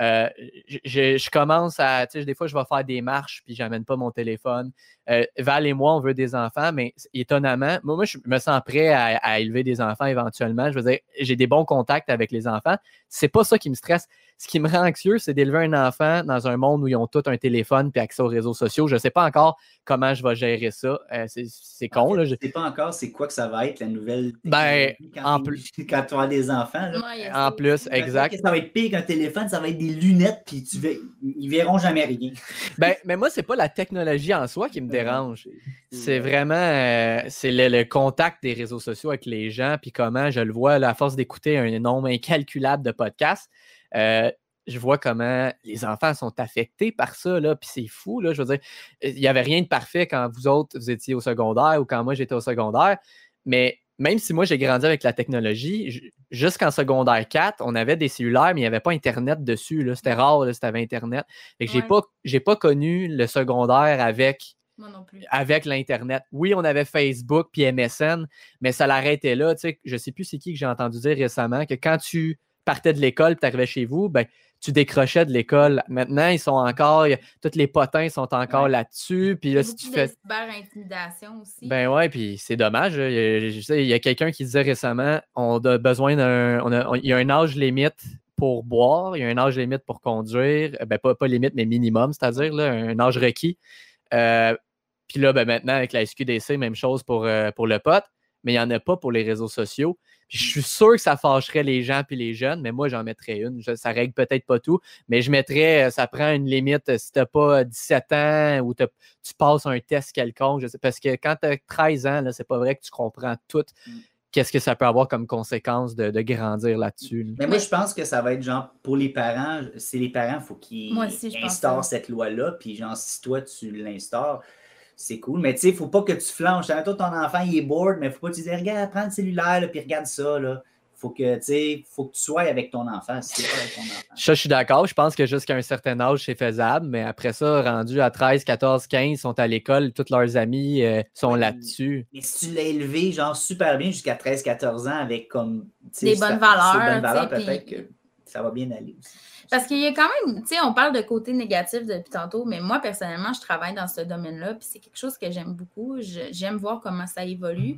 euh, je, je- je commence à, tu sais, des fois, je vais faire des marches, puis j'amène pas mon téléphone. Euh, Val et moi, on veut des enfants, mais étonnamment, moi, moi, je me sens prêt à, à élever des enfants éventuellement. Je veux dire, j'ai des bons contacts avec les enfants. C'est pas ça qui me stresse. Ce qui me rend anxieux, c'est d'élever un enfant dans un monde où ils ont tous un téléphone puis accès aux réseaux sociaux. Je sais pas encore comment je vais gérer ça. Euh, c'est- con, là. Je Je- ne sais pas encore c'est quoi que ça va être la nouvelle. Ben, technologie quand en plus- Quand tu as des enfants. là. Ouais, il y a ça En plus, exact. Ça va être pire qu'un téléphone, ça va être des lunettes, puis tu vais... ils verront jamais rien. Ben, mais moi, c'est pas la technologie en soi qui me dérange. C'est vraiment euh, c'est le, le contact des réseaux sociaux avec les gens, puis comment je le vois, là, à force d'écouter un nombre incalculable de podcasts, euh, je vois comment les enfants sont affectés par ça, là, puis c'est fou, là, je veux dire, il n'y avait rien de parfait quand vous autres, vous étiez au secondaire ou quand moi, j'étais au secondaire, mais même si moi, j'ai grandi avec la technologie, jusqu'en secondaire 4, on avait des cellulaires, mais il n'y avait pas Internet dessus, c'était rare, là, si t'avais Internet. J'ai Ouais. pas, connu le secondaire avec Moi non plus. avec l'Internet. Oui, on avait Facebook puis MSN, mais ça l'arrêtait là. Tu sais, je ne sais plus c'est qui que j'ai entendu dire récemment que quand tu partais de l'école tu arrivais chez vous, ben, tu décrochais de l'école. Maintenant, ils sont encore, a- tous les potins sont encore Ouais. là-dessus. Puis là, si tu fais. de cyber-intimidation aussi. Ben ouais, puis c'est dommage. là. Il y a- quelqu'un qui disait récemment on a besoin d'un. on il y a un âge limite pour boire, il y a un âge limite pour conduire. Ben, pas, pas limite, mais minimum, c'est-à-dire là, un âge requis. Euh, puis là, ben, maintenant, avec la SQDC, même chose pour, euh, pour le pote, mais il n'y en a pas pour les réseaux sociaux. Puis je suis sûr que ça fâcherait les gens puis les jeunes, mais moi, j'en mettrais une. Je- ça règle peut-être pas tout, mais je mettrais, euh, ça prend une limite euh, si tu n'as pas 17 ans ou t'as- tu passes un test quelconque. je sais- parce que quand tu as 13 ans, là, c'est pas vrai que tu comprends tout. Mm. Qu'est-ce que ça peut avoir comme conséquence de, de grandir là-dessus? là. Mais moi, je pense que ça va être genre pour les parents, c'est les parents, il faut qu'ils instaurent cette loi-là. Puis, genre, si toi, tu l'instaures, c'est cool. Mais tu sais, il ne faut pas que tu flanches. Toi, ton enfant, il est bored, mais il ne faut pas que tu dises Regarde, prends le cellulaire, puis regarde ça. Là. Faut que, tu sais, faut que tu sois avec ton enfant. Si avec ton enfant. Ça, je suis d'accord. Je pense que jusqu'à un certain âge, c'est faisable. Mais après ça, rendu à 13, 14, 15, ils sont à l'école, tous leurs amis euh, sont Ouais. là-dessus. Mais si tu l'as élevé, genre, super bien jusqu'à 13-14 ans avec comme. Des bonnes valeurs, bonnes valeurs, peut-être puis- que ça va bien aller aussi. Parce qu'il y a quand même, tu sais, on parle de côté négatif depuis tantôt, mais moi, personnellement, je travaille dans ce domaine-là, puis c'est quelque chose que j'aime beaucoup. J'aime voir comment ça évolue.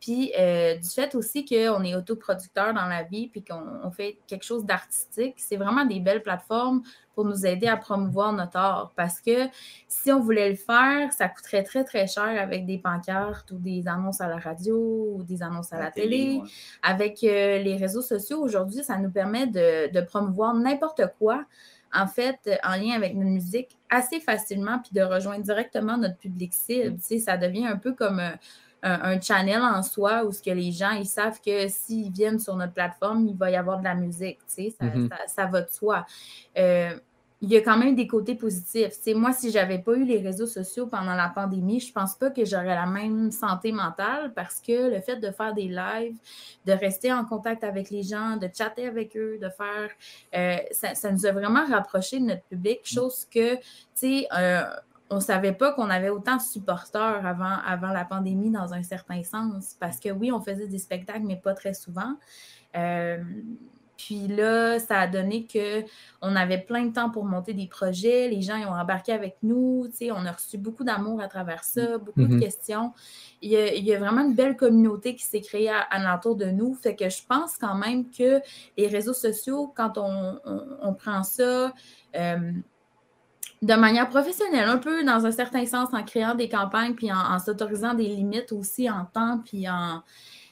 Puis euh, du fait aussi qu'on est autoproducteur dans la vie, puis qu'on on fait quelque chose d'artistique, c'est vraiment des belles plateformes pour nous aider à promouvoir notre art. Parce que si on voulait le faire, ça coûterait très, très cher avec des pancartes ou des annonces à la radio ou des annonces à la, télé ouais. avec euh, les réseaux sociaux aujourd'hui, ça nous permet de, de promouvoir n'importe quoi, en fait, en lien avec notre musique, assez facilement, puis de rejoindre directement notre public cible. Tu sais, ça devient un peu comme euh, un, un channel en soi où ce que les gens, ils savent que s'ils viennent sur notre plateforme, il va y avoir de la musique. Tu sais, ça, Mhm. ça- ça va de soi. Euh, il y a quand même des côtés positifs. Moi, si j'avais pas eu les réseaux sociaux pendant la pandémie, je pense pas que j'aurais la même santé mentale parce que le fait de faire des lives, de rester en contact avec les gens, de chatter avec eux, de faire, euh, ça, ça nous a vraiment rapprochés de notre public, chose que, tu sais, euh, on savait pas qu'on avait autant de supporters avant, avant la pandémie dans un certain sens. Parce que oui, on faisait des spectacles, mais pas très souvent. Euh, puis là, ça a donné que on avait plein de temps pour monter des projets. Les gens ils ont embarqué avec nous. On a reçu beaucoup d'amour à travers ça, beaucoup Mhm. de questions. Il y, a, il y a vraiment une belle communauté qui s'est créée à, alentour de nous. Fait que je pense quand même que les réseaux sociaux, quand on, on- on prend ça euh, de manière professionnelle, un peu dans un certain sens, en créant des campagnes, puis en, s'autorisant des limites aussi en temps, puis en,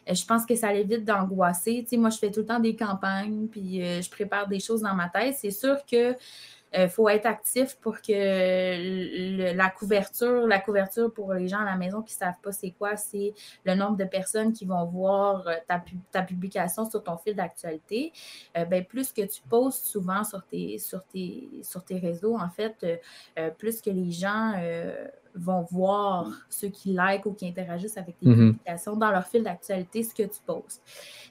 euh, je pense que ça l'évite d'angoisser. Tu sais, moi, je fais tout le temps des campagnes, puis euh, je prépare des choses dans ma tête. C'est sûr que il faut être actif pour que la couverture, la couverture pour les gens à la maison qui ne savent pas c'est quoi, c'est le nombre de personnes qui vont voir euh, ta, ta publication sur ton fil d'actualité. Euh, ben, plus que tu postes souvent sur tes, sur tes, sur tes réseaux, en fait, euh, euh, plus que les gens euh, vont voir ceux qui like ou qui interagissent avec tes Mhm. publications dans leur fil d'actualité, ce que tu postes.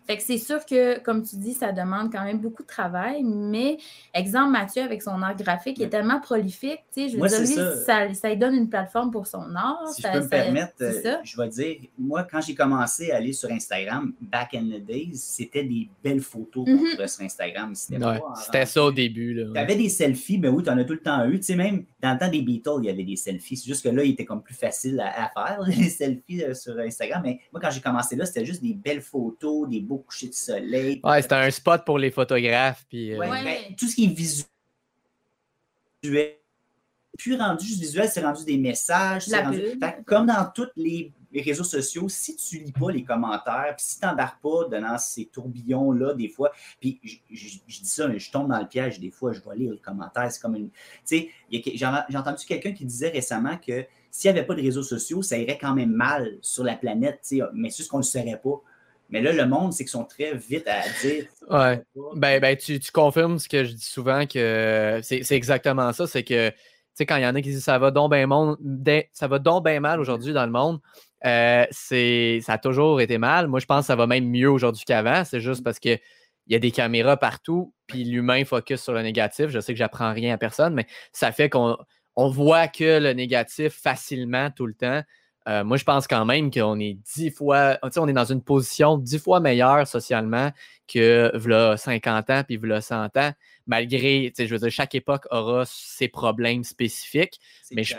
Fait que c'est sûr que, comme tu dis, ça demande quand même beaucoup de travail, mais exemple, Mathieu, avec son art graphique, est tellement prolifique, tu sais, je veux Moi, dire, lui, ça. ça. ça lui donne une plateforme pour son art. Si ça- je peux me permettre, euh, je vais dire, moi, quand j'ai commencé à aller sur Instagram, back in the days, c'était des belles photos qu'on Mhm. trouvait sur Instagram. C'était Ouais, ça au début. Là. Tu avais des selfies, mais oui, tu en as tout le temps eu. Tu sais, même dans le temps des Beatles, il y avait des selfies. C'est juste que là, il était comme plus facile à, à faire, les selfies euh, sur Instagram. Mais moi, quand j'ai commencé là, c'était juste des belles photos, des beaux couchers de soleil. Ouais, c'était un spot pour les photographes. Puis, euh, Ouais, Ouais. ben, tout ce qui est visuel. Puis rendu juste visuel, c'est rendu des messages. rendu-. Fait comme dans tous les, les réseaux sociaux, si tu lis pas les commentaires, puis si tu n'embarques pas dans ces tourbillons-là, des fois, puis je, je- je dis ça, mais je tombe dans le piège des fois, je vais lire les commentaires, c'est comme une. Tu sais, j'ai entendu quelqu'un qui disait récemment que s'il n'y avait pas de réseaux sociaux, ça irait quand même mal sur la planète, tu sais, mais c'est juste qu'on ne le saurait pas. Mais là, le monde, c'est qu'ils sont très vite à dire. Ouais. Ben, ben tu, tu confirmes ce que je dis souvent que c'est exactement ça. C'est que, sais, quand il y en a qui disent ça va donc bien monde, ça va donc bien mal aujourd'hui dans le monde, euh, c'est ça a toujours été mal. Moi, je pense que ça va même mieux aujourd'hui qu'avant. C'est juste parce que il y a des caméras partout, puis l'humain focus sur le négatif. Je sais que j'apprends rien à personne, mais ça fait qu'on on voit que le négatif facilement tout le temps. Euh, moi, je pense quand même qu'on est dix fois, tu sais, on est dans une position dix fois meilleure socialement que v'là 50 ans puis v'là 100 ans, malgré, tu sais, je veux dire, chaque époque aura ses problèmes spécifiques. C'est Mais je-.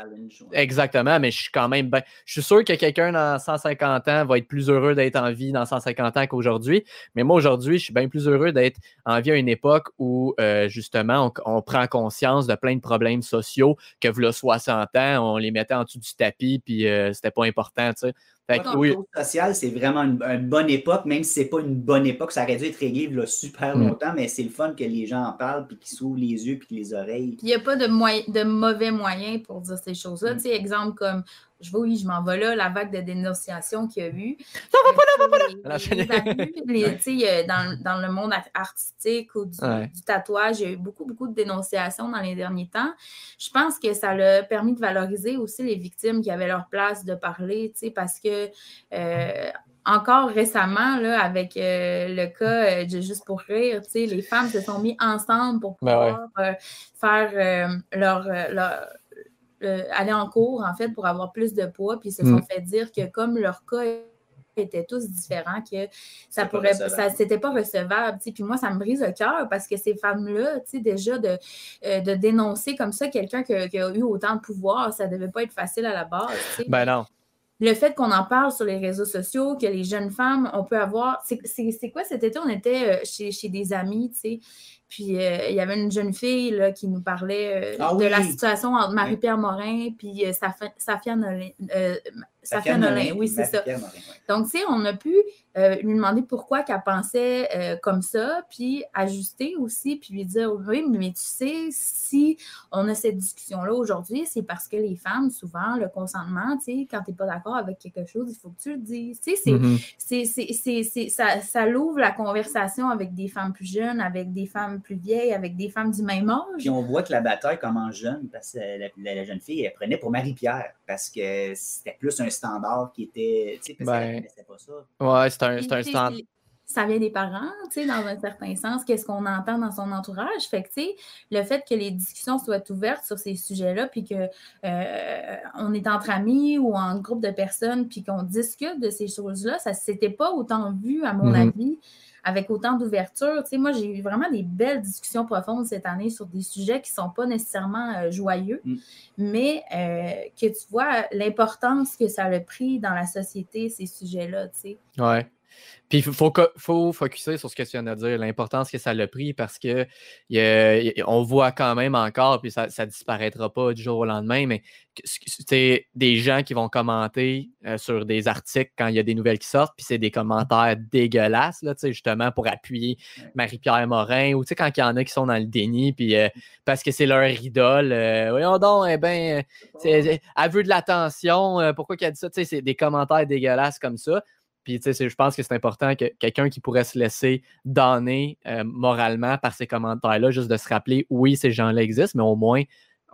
Exactement, mais je suis quand même ben, je suis sûr que quelqu'un dans 150 ans va être plus heureux d'être en vie dans 150 ans qu'aujourd'hui. Mais moi, aujourd'hui, je suis bien plus heureux d'être en vie à une époque où, euh, justement, on, on prend conscience de plein de problèmes sociaux que, v'là 60 ans, on les mettait en dessous du tapis, puis euh, c'était pas important, tu sais. Fait que Moi, oui, Contrôle social, c'est vraiment une, une bonne époque, même si c'est pas une bonne époque, ça aurait dû être réglé là, super Mm. longtemps, mais c'est le fun que les gens en parlent, puis qu'ils s'ouvrent les yeux, puis les oreilles. Puis il n'y a pas de, moy- de mauvais moyens pour dire ces choses-là. Mm. Tu sais, exemple comme, je vois, oui, je m'en vais là, la vague de dénonciation qu'il y a eu. Ça va pas là, va pas là! Tu sais, euh, dans, dans le monde art- artistique ou du, Ouais. du tatouage, il y a eu beaucoup, beaucoup de dénonciations dans les derniers temps. Je pense que ça a permis de valoriser aussi les victimes qui avaient leur place de parler, tu sais, parce que euh, encore récemment, là, avec euh, le cas euh, de Juste pour rire, tu sais, les femmes se sont mises ensemble pour Ben ouais. pouvoir euh, faire euh, leur, euh, leur- euh, aller en cours, en fait, pour avoir plus de poids, puis ils se Mm. sont fait dire que comme leur cas étaient tous différents, que ça pourrait, ça c'était pas recevable, tu sais. Puis moi, ça me brise le cœur parce que ces femmes-là, déjà de, euh, de dénoncer comme ça quelqu'un qui, a- qui a eu autant de pouvoir, ça devait pas être facile à la base, tu sais Ben non. le fait qu'on en parle sur les réseaux sociaux, que les jeunes femmes, on peut avoir. C'est c'est- c'est quoi cet été? On était euh, chez, chez des amis, tu sais. Puis euh, il y avait une jeune fille là, qui nous parlait euh, Ah de la situation entre Marie-Pierre Morin puis euh, Safia- Safia Nolin. euh, Safia Nolin, oui, c'est ça. Marie-Pierre Morin, ouais. Donc, tu sais, on a pu euh, lui demander pourquoi qu'elle pensait euh, comme ça, puis ajuster aussi, puis lui dire oui, mais tu sais, si on a cette discussion-là aujourd'hui, c'est parce que les femmes, souvent, le consentement, tu sais, quand tu n'es pas d'accord avec quelque chose, il faut que tu le dises. Tu sais, c'est Mhm. c'est- c'est- c'est- c'est- ça, ça l'ouvre la conversation avec des femmes plus jeunes, avec des femmes plus vieilles, avec des femmes du même âge. Puis on voit que la bataille commence jeune parce que la, la- la jeune fille, elle prenait pour Marie-Pierre parce que c'était plus un standard qui était. Tu sais, parce Ben, qu'elle connaissait pas ça. Ouais, c'est un, Puis, c'est un tu sais, stand. c'est- Ça vient des parents, tu sais, dans un certain sens, qu'est-ce qu'on entend dans son entourage. Fait que, tu sais, le fait que les discussions soient ouvertes sur ces sujets-là, puis que euh, on est entre amis ou en groupe de personnes, puis qu'on discute de ces choses-là, ça s'était pas autant vu, à mon Mhm. avis, avec autant d'ouverture. Tu sais, moi, j'ai eu vraiment des belles discussions profondes cette année sur des sujets qui sont pas nécessairement euh, joyeux, Mm. mais euh, que tu vois l'importance que ça a pris dans la société, ces sujets-là, tu sais. Ouais. Puis il faut, faut focuser sur ce que tu viens de dire, l'importance que ça l'a pris parce que il y a- il y a- on voit quand même encore, puis ça ne disparaîtra pas du jour au lendemain, mais c'est des gens qui vont commenter euh, sur des articles quand il y a des nouvelles qui sortent, puis c'est des commentaires dégueulasses, là, tu sais, justement pour appuyer. Marie-Pierre Morin, ou tu sais, quand il y en a qui sont dans le déni, puis euh, parce que c'est leur idole, euh, voyons donc, eh ben, c'est- elle veut de l'attention, euh, pourquoi qu'elle dit ça? Tu sais, c'est des commentaires dégueulasses comme ça. Puis, tu sais, je pense que c'est important que quelqu'un qui pourrait se laisser donner euh, moralement par ces commentaires-là, juste de se rappeler, oui, ces gens-là existent, mais au moins,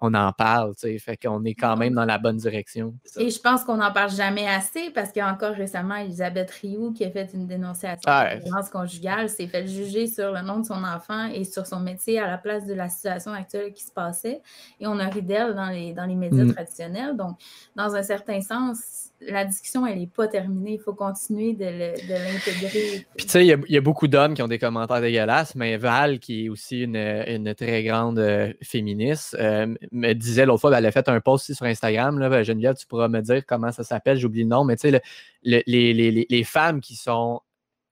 on en parle, tu sais. Fait qu'on est quand même dans la bonne direction. Et je pense qu'on n'en parle jamais assez parce qu'encore récemment, Elisabeth Rioux, qui a fait une dénonciation Ah de violence conjugale, s'est fait juger sur le nom de son enfant et sur son métier à la place de la situation actuelle qui se passait. Et on a ri d'elle dans les, dans les médias Mm. traditionnels. Donc, dans un certain sens, la discussion, elle n'est pas terminée. Il faut continuer de l'intégrer. Puis, tu sais, il y a- beaucoup d'hommes qui ont des commentaires dégueulasses, mais Val, qui est aussi une, très grande euh, féministe, euh, me disait l'autre fois, ben, elle a fait un post aussi sur Instagram. Ben, Geneviève, tu pourras me dire comment ça s'appelle, j'oublie le nom, mais tu sais, le- le- les, femmes qui sont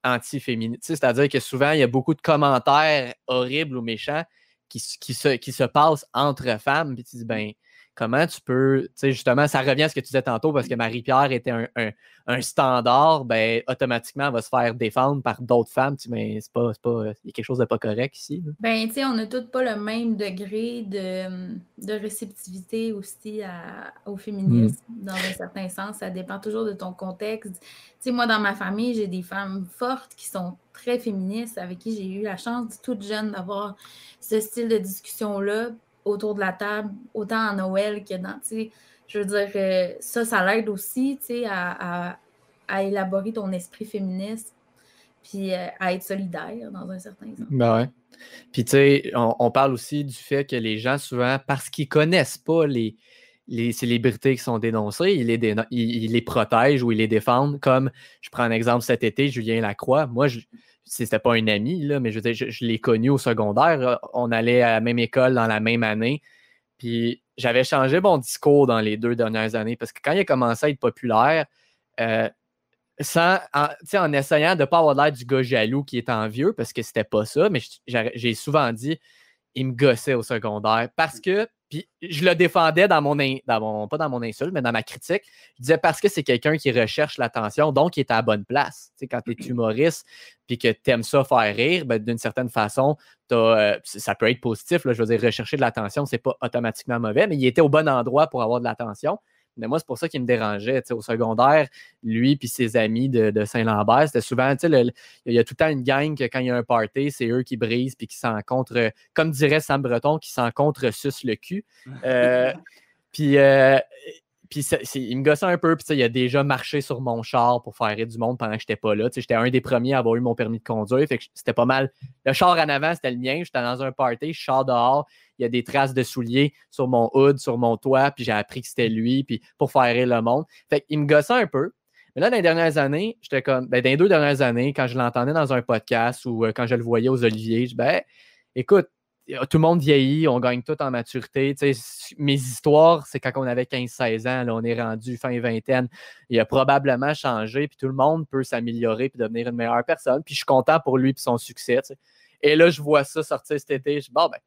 anti-féministes, c'est-à-dire que souvent, il y a beaucoup de commentaires horribles ou méchants qui se, qui se passent entre femmes, puis tu dis, ben, comment tu peux, tu sais, justement, ça revient à ce que tu disais tantôt, parce que Marie-Pierre était un, un- un standard, ben, automatiquement, elle va se faire défendre par d'autres femmes. Mais c'est pas, c'est pas, il y a quelque chose de pas correct ici. là. Ben, tu sais, on n'a toutes pas le même degré de, de réceptivité aussi à- au féminisme, dans un certain sens. Ça dépend toujours de ton contexte. Tu sais, moi, dans ma famille, j'ai des femmes fortes qui sont très féministes, avec qui j'ai eu la chance, toute jeune, d'avoir ce style de discussion-là autour de la table, autant à Noël que dans, je veux dire, euh, ça, ça l'aide aussi, à, à- à élaborer ton esprit féministe, puis euh, à être solidaire dans un certain sens. Ben ouais. Puis, tu sais, on, parle aussi du fait que les gens, souvent, parce qu'ils connaissent pas les, les célébrités qui sont dénoncées, ils les, ils, ils les protègent ou ils les défendent. Comme, je prends un exemple cet été, Julien Lacroix. Moi, je, c'était pas un ami, là, mais je, je, je l'ai connu au secondaire. là. On allait à la même école dans la même année. Puis, j'avais changé mon discours dans les deux dernières années parce que quand il a commencé à être populaire, euh, sans, en, en essayant de ne pas avoir l'air du gars jaloux qui est envieux, parce que c'était pas ça, mais j'ai souvent dit, il me gossait au secondaire parce que, puis je le défendais dans mon, in- dans mon, pas dans mon insulte, mais dans ma critique. Je disais parce que c'est quelqu'un qui recherche l'attention, donc il est à la bonne place. Tu sais, quand tu es humoriste puis que tu aimes ça faire rire, ben, d'une certaine façon, euh, ça peut être positif. Là, je veux dire, rechercher de l'attention, c'est pas automatiquement mauvais, mais il était au bon endroit pour avoir de l'attention. Mais moi, c'est pour ça qu'il me dérangeait. Au secondaire, lui puis ses amis de, de Saint-Lambert, c'était souvent, il y a tout le temps une gang que quand il y a un party, c'est eux qui brisent puis qui s'encontrent, comme dirait Sam Breton, qui s'encontrent sus le cul. Euh, puis, euh, puis il me gossait un peu, puis il a déjà marché sur mon char pour faire rire du monde pendant que j'étais pas là. J'étais un des premiers à avoir eu mon permis de conduire, fait que c'était pas mal. Le char en avant, c'était le mien. J'étais dans un party, je sors dehors, il y a des traces de souliers sur mon hood, sur mon toit, puis j'ai appris que c'était lui, puis pour faire rire le monde. Fait qu'il me gossait un peu. Mais là, dans les dernières années, j'étais comme, ben, dans les deux dernières années, quand je l'entendais dans un podcast ou euh, quand je le voyais aux Oliviers, je ben, écoute, tout le monde vieillit, on gagne tout en maturité. Mes histoires, c'est quand on avait 15-16 ans, là, on est rendu fin vingtaine. Il a probablement changé, puis tout le monde peut s'améliorer puis devenir une meilleure personne. Puis je suis content pour lui et son succès. Et là, je vois ça sortir cet été. Je dis, bon, ben,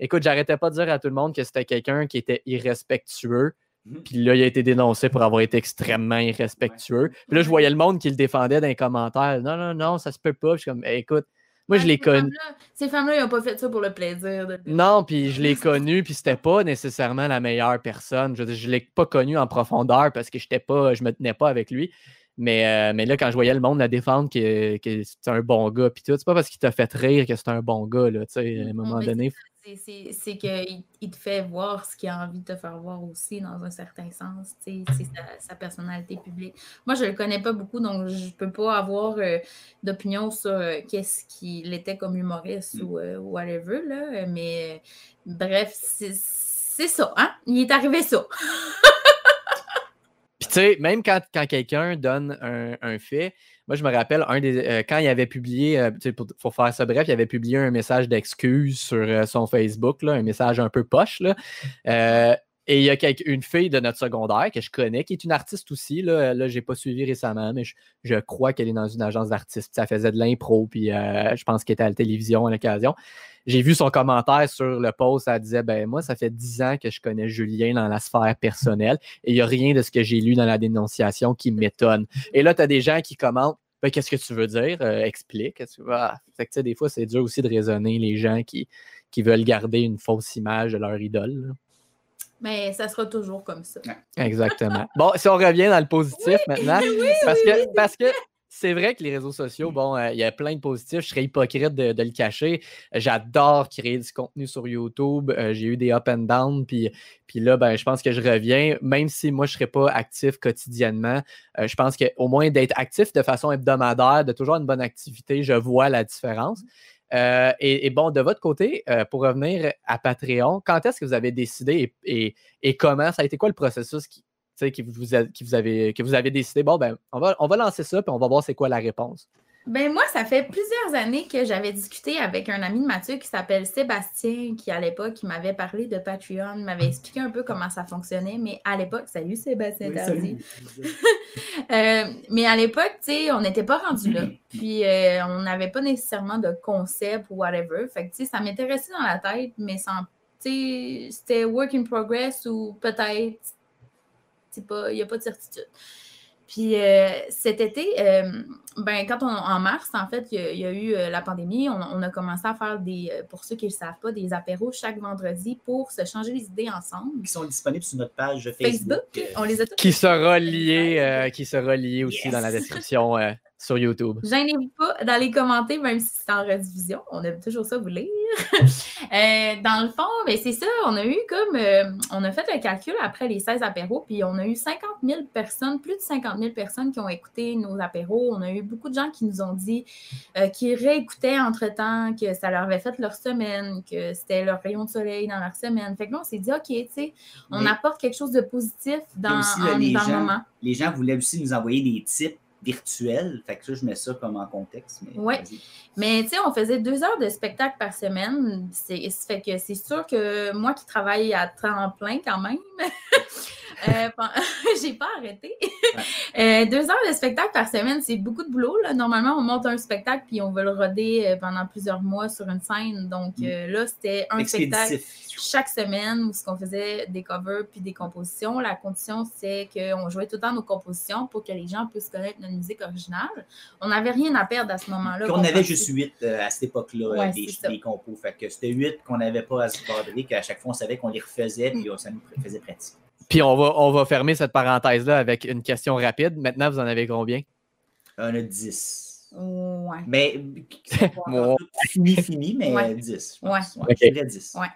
écoute, j'arrêtais pas de dire à tout le monde que c'était quelqu'un qui était irrespectueux. Mhm. Puis là, il a été dénoncé pour avoir été extrêmement irrespectueux. Puis là, je voyais le monde qui le défendait dans les commentaires. Non, non, non, ça se peut pas. Puis je suis comme, écoute, moi, je l'ai connu. Ces femmes-là, ils n'ont pas fait ça pour le plaisir. De... Non, puis je l'ai connu, puis c'était pas nécessairement la meilleure personne. Je je l'ai pas connu en profondeur parce que j'étais pas, je me tenais pas avec lui. Mais, euh, mais là, quand je voyais le monde la défendre que, que c'est un bon gars, puis tout, c'est pas parce qu'il t'a fait rire que c'est un bon gars, là, tu sais, à un moment mais donné. C'est- qu'il il te fait voir ce qu'il a envie de te faire voir aussi, dans un certain sens. C'est sa, sa personnalité publique. Moi, je ne le connais pas beaucoup, donc je ne peux pas avoir euh, d'opinion sur euh, qu'est-ce qu'il était comme humoriste ou euh, whatever. Là, mais bref, c'est ça. Hein? Il est arrivé ça. Puis tu sais, même quand, quand quelqu'un donne un fait, moi je me rappelle un des euh, quand il avait publié, euh, pour, pour faire ça bref, il avait publié un message d'excuse sur euh, son Facebook, là, un message un peu poche. Là. Et il y a une fille de notre secondaire que je connais, qui est une artiste aussi. Là, là je n'ai pas suivi récemment, mais je, je crois qu'elle est dans une agence d'artistes. Ça faisait de l'impro, puis euh, je pense qu'elle était à la télévision à l'occasion. J'ai vu son commentaire sur le post, elle disait ben moi, ça fait dix ans que je connais Julien dans la sphère personnelle et il n'y a rien de ce que j'ai lu dans la dénonciation qui m'étonne. Et là, tu as des gens qui commentent Ben, qu'est-ce que tu veux dire? Euh, explique. Que- ah. Fait que, tu des fois, c'est dur aussi de raisonner les gens qui, qui veulent garder une fausse image de leur idole. Mais ça sera toujours comme ça. Exactement. Bon, si on revient dans le positif maintenant, parce que, parce que c'est vrai que les réseaux sociaux, bon, euh, il y a plein de positifs. Je serais hypocrite de, de le cacher. J'adore créer du contenu sur YouTube. Euh, J'ai eu des up and down. Puis, puis là, ben, je pense que je reviens. Même si moi, je ne serais pas actif quotidiennement, euh, je pense qu'au moins d'être actif de façon hebdomadaire, de toujours une bonne activité, je vois la différence. Euh, et, bon, de votre côté, euh, pour revenir à Patreon, quand est-ce que vous avez décidé et, comment? Ça a été quoi le processus qui, que vous avez décidé? Bon, ben, on va, on va lancer ça, puis on va voir c'est quoi la réponse? Ben moi, ça fait plusieurs années que j'avais discuté avec un ami de Mathieu qui s'appelle Sébastien, qui à l'époque, il m'avait parlé de Patreon, m'avait expliqué un peu comment ça fonctionnait, mais à l'époque, salut Sébastien Oui, salut. Euh, mais à l'époque, tu sais, on n'était pas rendu là. Puis euh, on n'avait pas nécessairement de concept ou whatever. Fait que tu sais, ça m'intéressait dans la tête, mais sans, tu sais, c'était work in progress ou peut-être, il n'y a pas de certitude. Puis euh, cet été, euh, ben, quand on, en mars, en fait, il y a, il y a eu euh, la pandémie, on, on a commencé à faire des, pour ceux qui ne le savent pas, des apéros chaque vendredi pour se changer les idées ensemble. Qui sont disponibles sur notre page Facebook. Facebook, on les a tous Qui sera lié, euh, qui sera lié aussi Yes. dans la description euh, sur YouTube. Gênez-vous pas d'aller commenter, même si c'est en rediffusion. On aime toujours ça vous lire. Euh, dans le fond, ben, c'est ça. On a eu comme. euh, on a fait le calcul après les 16 apéros, puis on a eu 50 000 personnes, plus de 50 000 personnes qui ont écouté nos apéros. On a eu beaucoup de gens qui nous ont dit euh, qu'ils réécoutaient entre-temps, que ça leur avait fait leur semaine, que c'était leur rayon de soleil dans leur semaine. Fait que là, on s'est dit, OK, tu sais, on Mais- apporte quelque chose de positif dans, aussi, là, en- les dans le gens- moment. Les gens voulaient aussi nous envoyer des tips virtuels. Fait que ça, je mets ça comme en contexte. Mais Ouais. Mais tu sais, on faisait deux heures de spectacle par semaine. C'est, fait que c'est sûr que moi qui travaille à temps plein quand même, euh, j'ai pas arrêté. Euh, deux heures de spectacle par semaine, c'est beaucoup de boulot. Là. Normalement, on monte un spectacle puis on veut le roder euh, pendant plusieurs mois sur une scène. Donc Mm. euh, là, c'était un spectacle chaque semaine où ce qu'on faisait des covers puis des compositions. La condition, c'est qu'on jouait tout le temps nos compositions pour que les gens puissent connaître notre musique originale. On n'avait rien à perdre à ce moment-là. On avait juste huit à cette époque-là, Ouais, des, des compos. Fait que c'était huit qu'on n'avait pas à se badrer, qu'à chaque fois, on savait qu'on les refaisait, puis euh, ça nous faisait pratique. Puis on va, on va fermer cette parenthèse-là avec une question rapide. Maintenant, vous en avez combien? On a 10. Ouais. Mais Bon. fini, fini, mais Ouais. 10. Je Ouais. pense. Ouais, Ok. je dirais 10. Ouais.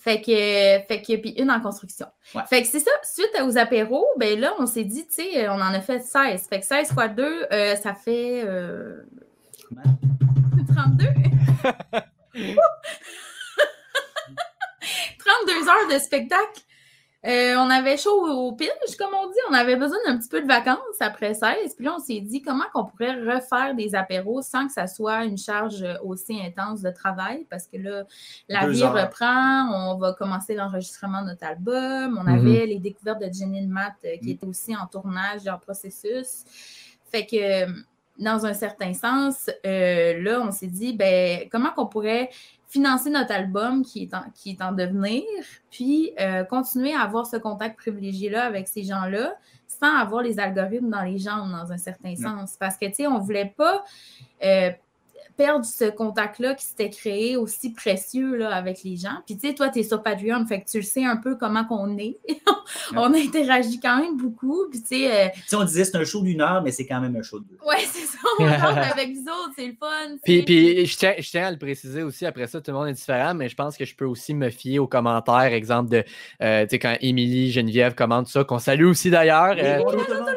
Fait que, fait que, puis une en construction. Ouais. Fait que c'est ça, suite aux apéros, ben là, on s'est dit, tu sais, on en a fait 16. Fait que 16 fois 2, ça fait euh, 32. 32 heures de spectacle. Euh, on avait chaud au pinch, comme on dit. On avait besoin d'un petit peu de vacances après 16. Puis là, on s'est dit comment qu'on pourrait refaire des apéros sans que ça soit une charge aussi intense de travail? Parce que là, la Deux vie heures. reprend. On va commencer l'enregistrement de notre album. On Mhm. avait les découvertes de Jenny Matt euh, qui étaient aussi en tournage et en processus. Fait que, euh, dans un certain sens, euh, là, on s'est dit, ben, comment qu'on pourrait financer notre album qui est en, qui est en devenir, puis euh, continuer à avoir ce contact privilégié-là avec ces gens-là sans avoir les algorithmes dans les jambes, dans un certain sens. Parce que, tu sais, on ne voulait pas euh, perdre ce contact-là qui s'était créé aussi précieux là, avec les gens. Puis, tu sais, toi, tu es sur Patreon, fait que tu le sais un peu comment qu'on est. on interagit quand même beaucoup. Puis, tu sais, euh, on disait c'est un show d'une heure, mais c'est quand même un show de deux. ouais, c'est ça, on rentre avec vous autres, c'est le fun. Puis, puis je, tiens, je tiens à le préciser aussi, après ça, tout le monde est différent, mais je pense que je peux aussi me fier aux commentaires, exemple de, euh, tu sais, quand Émilie, Geneviève commentent ça, qu'on salue aussi d'ailleurs. Oui, euh, tout le monde.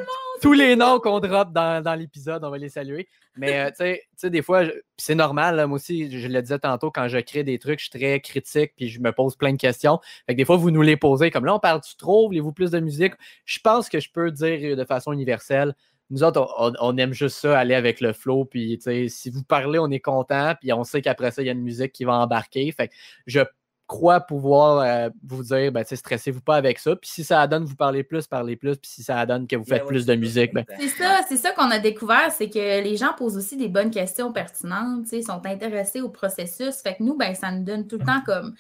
Tous les noms qu'on drop dans, dans l'épisode, on va les saluer. Mais euh, tu sais- des fois, c'est normal, moi aussi, je le disais tantôt, quand je crée des trucs, je suis très critique, puis je me pose plein de questions. Fait que des fois, vous nous les posez, comme là, on parle-tu trop, voulez-vous plus de musique? Je pense que je peux dire de façon universelle, nous autres, on, aime juste ça, aller avec le flow, puis si vous parlez, on est content, puis on sait qu'après ça, il y a une musique qui va embarquer. Fait que je crois pouvoir euh, vous dire, ben, tu sais, stressez-vous pas avec ça. Puis si ça donne, vous parlez plus, parlez plus. Puis si ça donne que vous faites Yeah, ouais, plus de musique, ben. C'est ça, c'est ça qu'on a découvert, c'est que les gens posent aussi des bonnes questions pertinentes, tu sais, sont intéressés au processus. Fait que nous, ben, ça nous donne tout le temps comme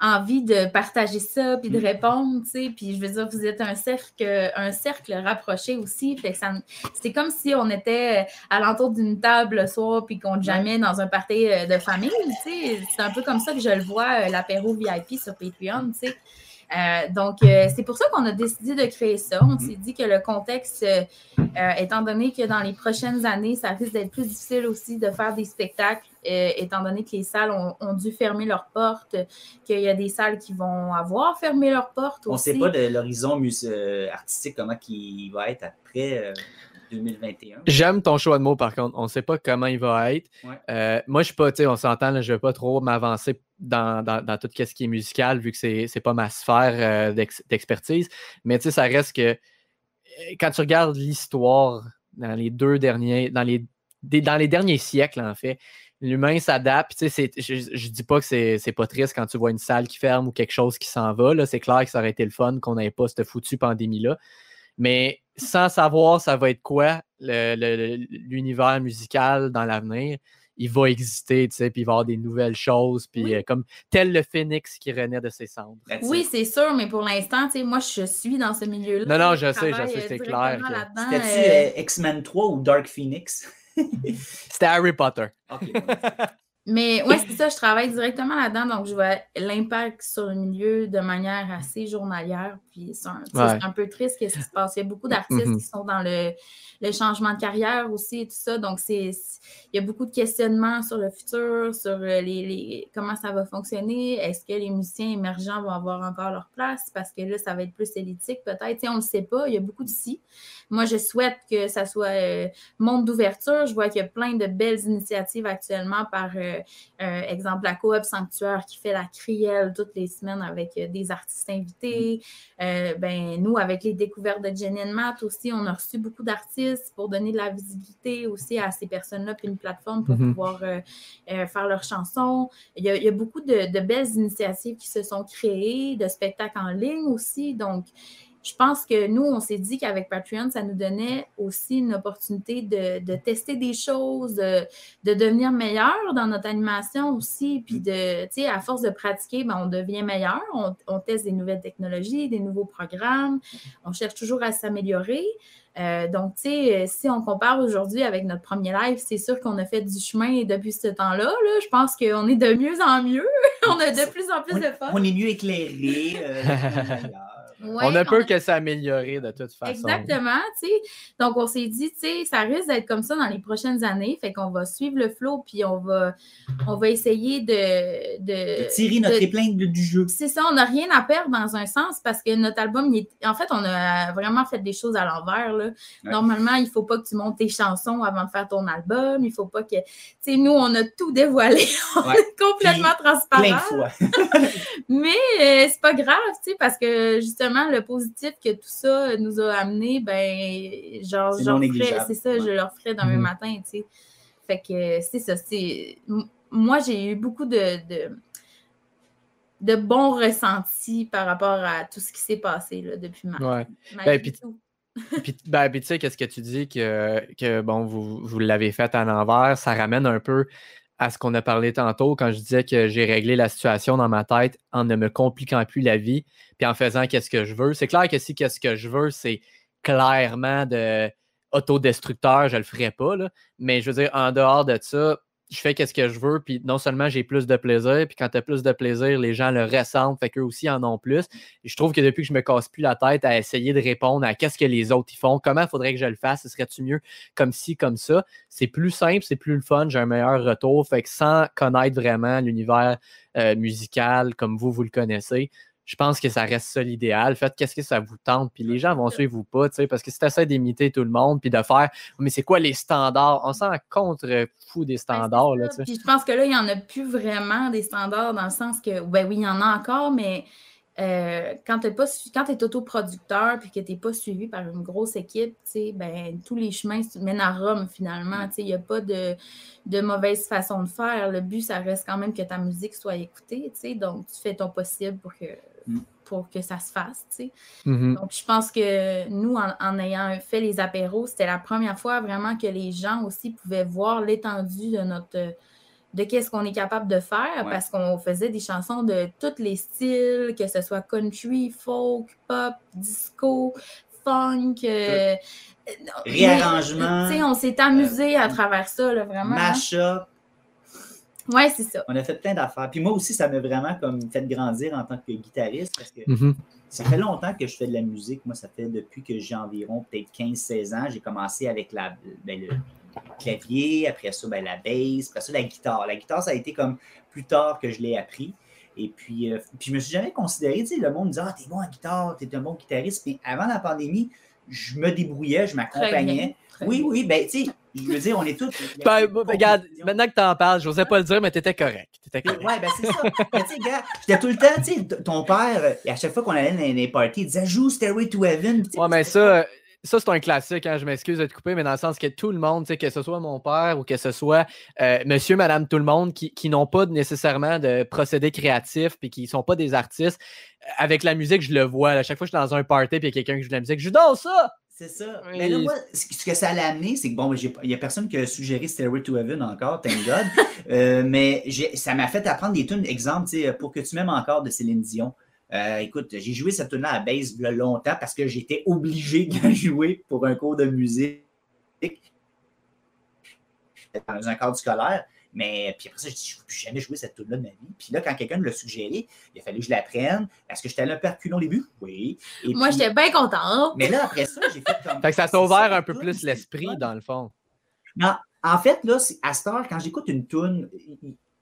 envie de partager ça, puis de Mm. répondre, tu sais. Puis je veux dire, vous êtes un cercle, un cercle rapproché aussi. Fait que ça, c'est comme si on était à l'entour d'une table le soir, puis qu'on jamais dans un party euh, de famille, tu sais. C'est un peu comme ça que je le vois, euh, l'apéro VIP sur Patreon, tu sais. Euh, donc, euh, c'est pour ça qu'on a décidé de créer ça. On s'est dit que le contexte, euh, étant donné que dans les prochaines années, ça risque d'être plus difficile aussi de faire des spectacles, euh, étant donné que les salles ont, ont dû fermer leurs portes, qu'il y a des salles qui vont avoir fermé leurs portes On ne aussi. sait pas de l'horizon artistique, comment il va être après euh, 2021. J'aime ton choix de mots, par contre. On ne sait pas comment il va être. Ouais. Euh, moi, je suis pas, tu sais, on s'entend, là, je ne vais pas trop m'avancer dans, dans, dans tout ce qui est musical, vu que c'est n'est pas ma sphère euh, d'ex- d'expertise. Mais tu sais, ça reste que euh, quand tu regardes l'histoire dans les deux derniers, dans les, dans les derniers siècles, en fait, l'humain s'adapte. C'est- je ne dis pas que c'est c'est pas triste quand tu vois une salle qui ferme ou quelque chose qui s'en va. C'est clair que ça aurait été le fun qu'on n'ait pas cette foutue pandémie-là. Mais sans savoir ça va être quoi l'univers musical dans l'avenir, il va exister, tu sais, puis il va y avoir des nouvelles choses, puis Oui. euh, comme tel le phénix qui renaît de ses cendres. Oui, c'est sûr, mais pour l'instant, tu sais, moi, je suis dans ce milieu-là. Non, non, je sais, je sais, euh, c'est clair que- C'était-tu euh, euh, X-Men 3 ou Dark Phoenix? C'était Harry Potter. Mais ouais, c'est ça, je travaille directement là-dedans, donc je vois l'impact sur le milieu de manière assez journalière. Puis c'est un, Ouais. peu triste ce qui se passe. Il y a beaucoup d'artistes Mhm. qui sont dans le, le changement de carrière aussi et tout ça. Donc, c'est, il y a beaucoup de questionnements sur le futur, sur euh, les, les- comment ça va fonctionner. Est-ce que les musiciens émergents vont avoir encore leur place? Parce que là, ça va être plus élitique peut-être. On ne le sait pas. Il y a beaucoup de si. Moi, je souhaite que ça soit euh, monde d'ouverture. Je vois qu'il y a plein de belles initiatives actuellement par euh, euh, exemple, la coop Sanctuaire qui fait la crielle toutes les semaines avec des artistes invités. Euh, ben, nous, avec les découvertes de Jenny and Matt aussi, on a reçu beaucoup d'artistes pour donner de la visibilité aussi à ces personnes-là, puis une plateforme pour Mhm. pouvoir euh, euh, faire leurs chansons. Il y a, il y a beaucoup de, de belles initiatives qui se sont créées, de spectacles en ligne aussi. Donc, je pense que nous, on s'est dit qu'avec Patreon, ça nous donnait aussi une opportunité de, de tester des choses, de, de devenir meilleur dans notre animation aussi. Puis, de, tu sais, à force de pratiquer, ben, on devient meilleur. On, on teste des nouvelles technologies, des nouveaux programmes. On cherche toujours à s'améliorer. Euh, donc, tu sais, si on compare aujourd'hui avec notre premier live, c'est sûr qu'on a fait du chemin depuis ce temps-là. Là. Je pense qu'on est de mieux en mieux. on a de plus en plus on, de fun. on est mieux éclairé. euh. Ouais, on a on peur a- que ça amélioré de toute façon. Exactement, tu sais. Donc, on s'est dit, tu sais, ça risque d'être comme ça dans les prochaines années. Fait qu'on va suivre le flow, puis on va, on va essayer de. de, De tirer notre de- épingle du jeu. C'est ça, on n'a rien à perdre dans un sens parce que notre album, il est- en fait, on a vraiment fait des choses à l'envers. là. Normalement, il ne faut pas que tu montes tes chansons avant de faire ton album. Il ne faut pas que. Tu sais, nous, on a tout dévoilé. on Ouais. est complètement transparent. Plein de fois. Mais euh, c'est pas grave, tu sais, parce que justement, le positif que tout ça nous a amené, ben, genre, C'est ça, je leur ferais demain Mhm. matin, tu sais. Fait que c'est ça, c'est. Moi, j'ai eu beaucoup de, de, de bons ressentis par rapport à tout ce qui s'est passé là, depuis ma, Ouais. ma Ben. Puis, ben, puis tu sais, qu'est-ce que tu dis que, que bon, vous, vous l'avez fait à l'envers, ça ramène un peu à ce qu'on a parlé tantôt quand je disais que j'ai réglé la situation dans ma tête en ne me compliquant plus la vie, puis en faisant qu'est-ce que je veux. C'est clair que si qu'est-ce que je veux, c'est clairement de autodestructeur, je le ferais pas, là. mais je veux dire, en dehors de ça, je fais qu'est-ce que je veux, puis non seulement j'ai plus de plaisir, puis quand tu as plus de plaisir, les gens le ressentent, fait qu'eux aussi en ont plus. Et je trouve que depuis que je me casse plus la tête à essayer de répondre à qu'est-ce que les autres y font, comment faudrait que je le fasse, ce serait-tu mieux comme ci, comme ça, c'est plus simple, c'est plus le fun, j'ai un meilleur retour. Fait que sans connaître vraiment l'univers euh, musical comme vous, vous le connaissez, je pense que ça reste ça l'idéal. Faites qu'est-ce que ça vous tente, puis les gens vont suivre ou pas, tu sais, parce que si tu essaies d'imiter tout le monde, puis de faire, mais c'est quoi les standards? On s'en contre fou des Ben, standards, là. Puis je pense que là, il n'y en a plus vraiment des standards dans le sens que, ben oui, il y en a encore, mais euh, quand tu es autoproducteur puis que tu n'es pas suivi par une grosse équipe, tu sais, ben, tous les chemins se mènent à Rome finalement. Tu sais, Il n'y a pas de, de mauvaise façon de faire. Le but, ça reste quand même que ta musique soit écoutée. tu sais. Donc, tu fais ton possible pour que, Mm. Pour que ça se fasse. tu sais. Mhm. Donc, je pense que nous, en, en ayant fait les apéros, c'était la première fois vraiment que les gens aussi pouvaient voir l'étendue de notre de qu'est-ce qu'on est capable de faire Ouais. parce qu'on faisait des chansons de tous les styles, que ce soit country, folk, pop, disco, funk. euh, Réarrangement, Tu sais, on s'est amusé à travers ça, là, vraiment. hein. Mash-up. Ouais, c'est ça. On a fait plein d'affaires. Puis moi aussi, ça m'a vraiment comme fait grandir en tant que guitariste parce que Mhm. ça fait longtemps que je fais de la musique. Moi, ça fait depuis que j'ai environ peut-être 15-16 ans. J'ai commencé avec la, ben, le clavier, après ça, ben, la bass, après ça, la guitare. La guitare, ça a été comme plus tard que je l'ai appris. Et puis, euh, puis je me suis jamais considéré, tu sais, le monde me disait, ah, t'es bon en guitare, t'es un bon guitariste. Mais avant la pandémie, je me débrouillais, je m'accompagnais. Oui, bien. oui, ben, tu sais, je veux dire, on est tous. Ben, ben, regarde, maintenant que tu en parles, je n'osais pas le dire, mais tu étais correct. T'étais correct. Ouais, ben c'est ça. Mais tu sais, gars, j'étais tout le temps, tu sais, ton père, euh, à chaque fois qu'on allait dans les parties, il disait joue Stairway to Heaven. Ouais, mais ça, ça c'est un classique, hein, je m'excuse de te couper, mais dans le sens que tout le monde, que ce soit mon père ou que ce soit euh, monsieur, madame, tout le monde, qui, qui n'ont pas nécessairement de procédé créatif puis qui ne sont pas des artistes, euh, avec la musique, je le vois. À chaque fois que je suis dans un party puis il y a quelqu'un qui joue de la musique, je danse ça! C'est ça. Oui. Mais là, moi, ce que ça l'a amené, c'est que bon, j'ai- il n'y a personne qui a suggéré Stairway to Heaven encore, thank God. Euh, mais ça m'a fait apprendre des tunes, exemple, pour que tu m'aimes encore de Céline Dion. Euh, écoute, j'ai joué cette tune-là à base il y a longtemps parce que j'étais obligé de la jouer pour un cours de musique dans un cadre scolaire. Mais puis après ça, je dis, je ne veux plus jamais jouer cette tune-là de ma vie. Puis là, quand quelqu'un me l'a suggéré, il a fallu que je l'apprenne. Est-ce que j'étais allé un peu reculons au début? Oui. Et Moi, puis- j'étais bien contente. mais là, après ça, j'ai fait comme. Fait que ça t'a ouvert un peu plus l'esprit, dans le fond. Non, en fait, là, c'est- à cette heure, quand j'écoute une tune,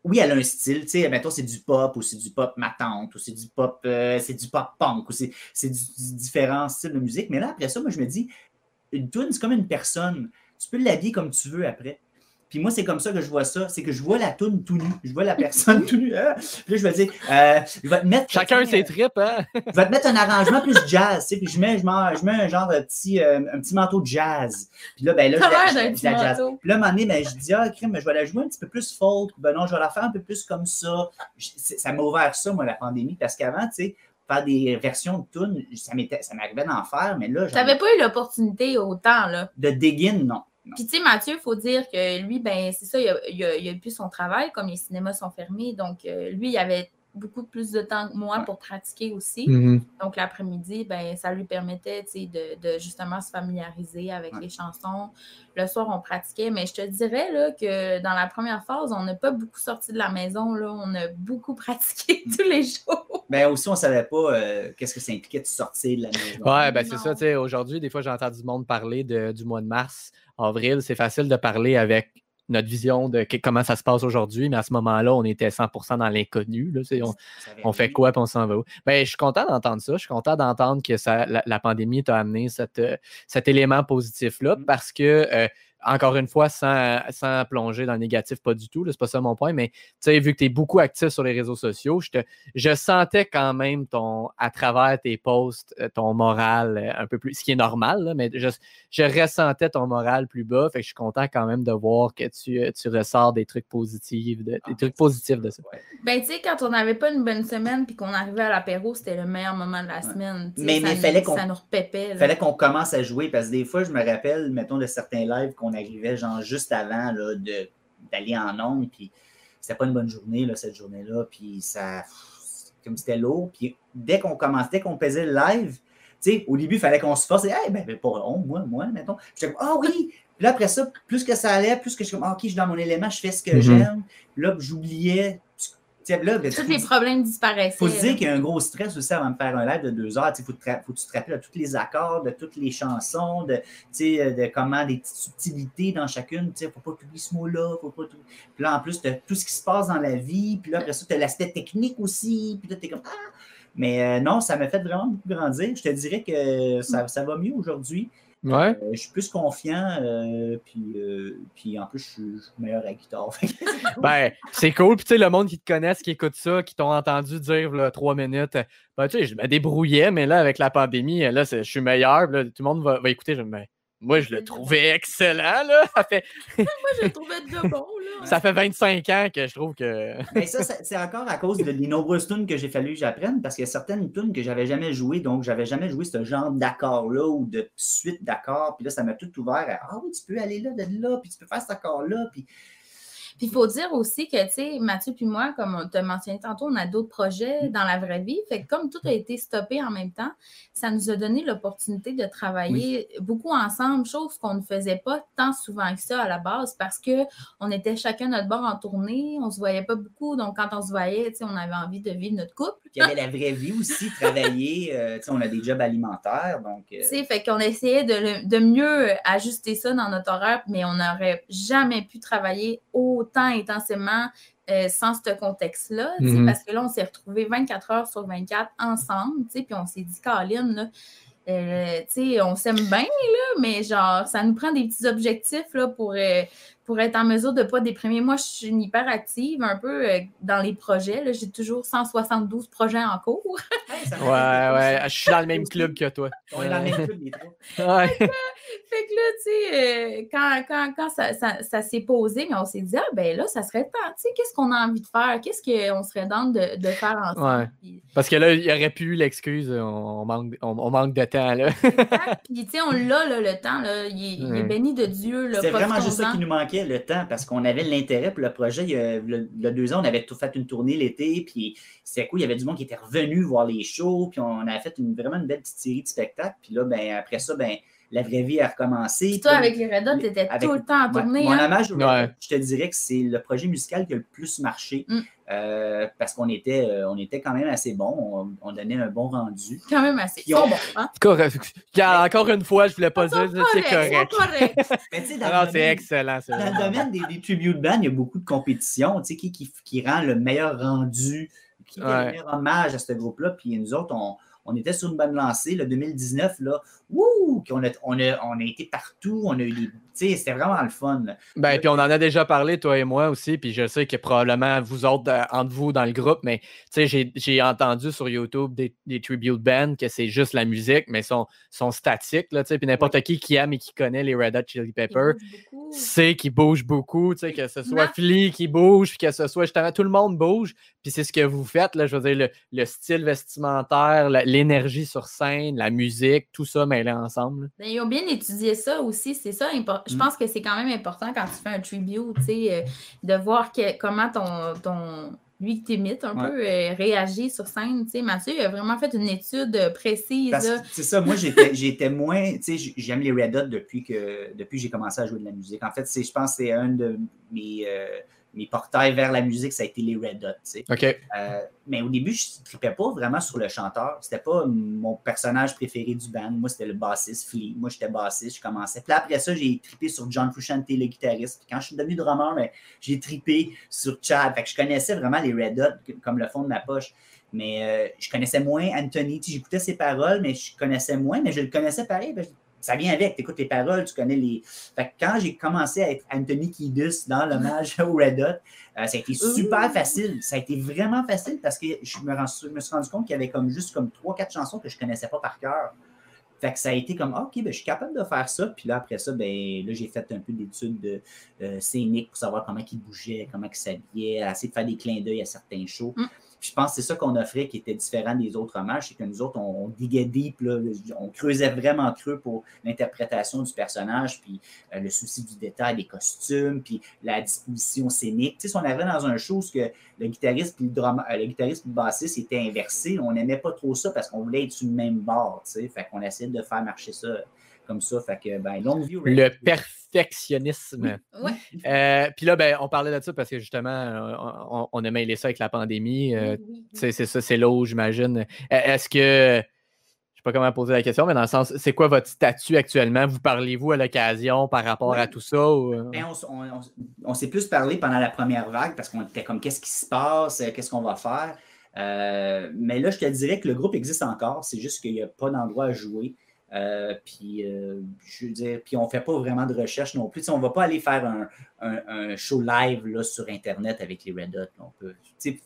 oui, elle a un style, tu sais, mettons, c'est du pop ou c'est du pop matante ou c'est du pop, euh, c'est du pop punk ou c'est c'est du, du différents styles de musique. Mais là, après ça, moi, je me dis, une tune, c'est comme une personne. Tu peux l'habiller comme tu veux après. Puis moi, c'est comme ça que je vois ça. C'est que je vois la toune tout nu. Je vois la personne tout nu. hein? Puis là, je vais dire, euh, je vais te mettre. Chacun ses tripes, hein? je vais te mettre un arrangement plus jazz, tu sais, puis je mets, je mets, je mets un genre de petit, euh, un petit manteau de jazz. Puis là, ben là, je la- je la- jazz. Puis là, à un moment donné, ben, je dis, ah, crime, je vais la jouer un petit peu plus folk. Ben non, je vais la faire un peu plus comme ça. Je- ça m'a ouvert ça, moi, la pandémie, parce qu'avant, tu sais, faire des versions de tunes, ça m'était- ça m'arrivait d'en faire, mais là, n'avais pas eu l'opportunité autant, là. de digging, non. Puis, tu sais, Mathieu, il faut dire que lui, ben, c'est ça, il a, il plus son travail, comme les cinémas sont fermés. Donc, euh, lui, il avait beaucoup plus de temps que moi pour pratiquer aussi. Mhm. Donc, l'après-midi, ben, ça lui permettait tu sais, de, de justement se familiariser avec Ouais. les chansons. Le soir, on pratiquait, mais je te dirais là, que dans la première phase, on n'a pas beaucoup sorti de la maison. Là. On a beaucoup pratiqué tous les jours. Ben aussi, on savait pas euh, qu'est-ce que ça impliquait de sortir de la maison. Ouais, ben c'est ça, tu sais, aujourd'hui, des fois, j'entends du monde parler de- du mois de mars, avril. C'est facile de parler avec notre vision de que- comment ça se passe aujourd'hui, mais à ce moment-là, on était 100% dans l'inconnu. On, on fait quoi puis on s'en va où? Ben, je suis content d'entendre ça. Je suis content d'entendre que ça, la, la pandémie t'a amené cette, euh, cet élément positif-là Mm. parce que, euh, encore une fois, sans, sans plonger dans le négatif, pas du tout, c'est pas ça mon point, mais tu sais, vu que tu es beaucoup actif sur les réseaux sociaux, je, te, je sentais quand même ton, à travers tes posts, euh, ton moral euh, un peu plus, ce qui est normal, là, mais je, je ressentais ton moral plus bas. Fait que je suis content quand même de voir que tu, euh, tu ressors des trucs positifs, de- des trucs positifs de ça. Ouais. Ben, tu sais, quand on n'avait pas une bonne semaine puis qu'on arrivait à l'apéro, c'était le meilleur moment de la semaine. Mais- ça mais nous- fallait qu'on- Ça nous repépait. là. Il fallait qu'on commence à jouer parce que des fois, je me rappelle, mettons, de certains lives qu'on arrivait genre juste avant là, de- d'aller en ondes, puis c'était pas une bonne journée là, cette journée-là, puis ça, comme c'était lourd, puis dès qu'on commençait, dès qu'on pesait le live, tu sais, au début, il fallait qu'on se force, et, hey, ben, ben, pas on, moi, moi, mettons. J'étais comme, ah oui! Puis là, après ça, plus que ça allait, plus que je suis comme, Ah, ok, je suis dans mon élément, je fais ce que Mhm. j'aime. Puis là, j'oubliais. Là, ben, Tous les problèmes disparaissaient. faut se dire qu'il y a un gros stress aussi avant de faire un live de deux heures. Il faut, faut que tu te rappelles de tous les accords, de toutes les chansons, de, euh, de comment des petites subtilités dans chacune. Il ne faut pas oublier ce mot-là. Faut pas tout... Puis là, en plus, tu tout ce qui se passe dans la vie. Puis là, après ça, tu as l'aspect technique aussi. Puis là, tu es comme Ah! Mais euh, non, ça m'a fait vraiment beaucoup grandir. Je te dirais que ça, ça va mieux aujourd'hui. Ouais. Euh, je suis plus confiant. euh, puis, euh, puis en plus, je suis, je suis meilleur à la guitare. Ben, c'est cool. Puis, tu sais, le monde qui te connaisse, qui écoute ça, qui t'ont entendu dire là, trois minutes, ben, tu sais, je me débrouillais, mais là, avec la pandémie, là, je suis meilleur. Là, tout le monde va, va écouter. Je, ben, moi, je le trouvais excellent. Là. Ça, fait, Moi, je le trouvais déjà bon. Là. ça fait 25 ans que je trouve que. Mais ça, ça- c'est encore à cause de, des nombreuses tunes que j'ai fallu que j'apprenne, parce qu'il y a certaines tunes que j'avais jamais jouées, donc j'avais jamais joué ce genre d'accord-là ou de suite d'accords. Puis là, ça m'a tout ouvert à Ah oui, tu peux aller là, de là, puis tu peux faire cet accord-là. Puis Puis il faut dire aussi que, tu sais, Mathieu puis moi, comme on t'a mentionné tantôt, on a d'autres projets dans la vraie vie. Fait que comme tout a été stoppé en même temps, ça nous a donné l'opportunité de travailler beaucoup ensemble, chose qu'on ne faisait pas tant souvent que ça à la base parce que on était chacun notre bord en tournée, on se voyait pas beaucoup. Donc, quand on se voyait, tu sais, on avait envie de vivre notre couple. puis il y avait la vraie vie aussi, travailler. euh, tu sais, on a des jobs alimentaires, donc. euh, Tu sais, fait qu'on essayait de, le- de mieux ajuster ça dans notre horaire, mais on n'aurait jamais pu travailler autant intensément euh, sans ce contexte-là. Mhm. Parce que là, on s'est retrouvés 24 heures sur 24 ensemble, tu sais, puis on s'est dit, Caroline, euh, tu sais, on s'aime bien, là, mais genre, ça nous prend des petits objectifs là, pour, euh, pour être en mesure de ne pas déprimer. Moi, je suis une hyperactive un peu euh, dans les projets. J'ai toujours 172 projets en cours. Ouais, ouais. Je suis dans le même club que toi. On est dans le même club, les trois. Fait que là, tu sais, euh, quand, quand, quand ça, ça- ça s'est posé, mais on s'est dit, ah ben là, ça serait temps, tu sais, qu'est-ce qu'on a envie de faire? Qu'est-ce qu'on serait dans de, de faire ensemble? Ouais. Puis, Parce que là, il y aurait pu eu l'excuse, on, on manque, on, on manque de temps. Là. exact. Puis, tu sais, on l'a, là, le temps, là, il, est- il est Ouais. béni de Dieu. là, C'est vraiment juste ça qui nous manquait, le temps, parce qu'on avait l'intérêt pour le projet. Il y a, le, le deux ans, on avait tout fait une tournée l'été, puis c'était cool. Il y avait du monde qui était revenu voir les shows, puis on avait fait une, vraiment une belle petite série de spectacles. Puis là, ben, après ça, ben, la vraie vie a recommencé. Puis toi, avec les Red Hot, t'étais avec- tout le temps en Ouais, tournée. Mon hein? hommage Ouais. Je te dirais que c'est le projet musical qui a le plus marché Mm. euh, parce qu'on était, euh, on était quand même assez bon. On, on donnait un bon rendu. Quand même assez. Puis on- Ils sont bons, hein? Correct. Encore une fois, je voulais pas dire, c'est correct. ils sont corrects. Mais tu sais, dans Ah c'est domaine- excellent. Dans le domaine des, des tribute bands, il y a beaucoup de compétition. Tu sais, qui, qui, qui rend le meilleur rendu, qui Ouais. le meilleur hommage à ce groupe-là. Puis nous autres, on, on était sur une bonne lancée. Le 2019, là, wouh, qu'on a, on, a, on a été partout. On a eu des. C'était vraiment le fun. là. Ben, puis on en a déjà parlé, toi et moi aussi, puis je sais que probablement vous autres, euh, entre vous dans le groupe, mais j'ai- entendu sur YouTube des, des tribute bands que c'est juste la musique, mais ils sont, sont statiques, là, puis n'importe qui qui aime et qui connaît les Red Hot Chili Peppers sait qu'ils bougent beaucoup, tu sais, que ce soit. Flea qui bouge, puis que ce soit justement tout le monde bouge, puis c'est ce que vous faites, là, je veux dire, le, le style vestimentaire, l'énergie sur scène, la musique, tout ça ensemble. Ben, ils ont bien étudié ça aussi, c'est ça. Je Mm. pense que c'est quand même important quand tu fais un tribute, tu sais, euh, de voir que- comment ton, ton, lui qui t'imite un Ouais. peu, euh, réagit sur scène. Tu sais, Mathieu, il a vraiment fait une étude euh, précise. Que c'est ça, moi j'étais j'étais moins, tu sais, j- j'aime les Red Hot depuis que depuis que j'ai commencé à jouer de la musique. En fait, c'est, je pense que c'est un de mes, euh, mes portails vers la musique, ça a été les Red Hot, tu sais. OK. Euh, mais au début, je ne tripais pas vraiment sur le chanteur. C'était pas mon personnage préféré du band. Moi, c'était le bassiste Flea. Moi, j'étais bassiste, je commençais. Puis après ça, j'ai trippé sur John Frusciante, le guitariste. Puis quand je suis devenu drummer, mais j'ai trippé sur Chad. Fait que je connaissais vraiment les Red Hot comme le fond de ma poche. Mais euh, je connaissais moins Anthony. J'écoutais ses paroles, mais je connaissais moins, mais je le connaissais pareil. que ça vient avec. Tu écoutes les paroles, tu connais les. Fait que quand j'ai commencé à être Anthony Kiedis dans l'hommage au Red Hot, euh, ça a été super facile. Ça a été vraiment facile parce que je me, rends- je me suis rendu compte qu'il y avait comme juste comme trois, quatre chansons que je ne connaissais pas par cœur. Fait que ça a été comme, Ah, OK, ben, je suis capable de faire ça. Puis là, après ça, ben, là, j'ai fait un peu d'études de, euh, scéniques pour savoir comment il bougeait, comment il s'habillait, essayer de faire des clins d'œil à certains shows. Mm. Je pense que c'est ça qu'on offrait qui était différent des autres hommages, c'est que nous autres, on, on diguait deep, là, on creusait vraiment creux pour l'interprétation du personnage, puis euh, le souci du détail des costumes, puis la disposition scénique. Tu sais, si on arrivait dans un show que le guitariste puis le, drama- euh, le guitariste puis le bassiste étaient inversés, on n'aimait pas trop ça parce qu'on voulait être sur le même bord, tu sais. Fait qu'on essayait de faire marcher ça comme ça. Fait que, ben, longue view. Le perfectionnisme. Euh, Puis là, ben, on parlait de ça parce que justement, on, on a mêlé ça avec la pandémie. euh, Oui, oui. c'est ça, c'est là où j'imagine. Euh, Est-ce que. Je sais pas comment poser la question, mais dans le sens, c'est quoi votre statut actuellement? Vous parlez-vous à l'occasion par rapport à tout ça? ou, euh? Ben, on, s- on- on- on s'est plus parlé pendant la première vague parce qu'on était comme qu'est-ce qui se passe, euh, qu'est-ce qu'on va faire? Euh, mais là, je te dirais que le groupe existe encore, c'est juste qu'il n'y a pas d'endroit à jouer. Euh, puis, euh, je veux dire, puis on fait pas vraiment de recherche non plus. On va pas aller faire un, show live là, sur Internet avec les Red Hot.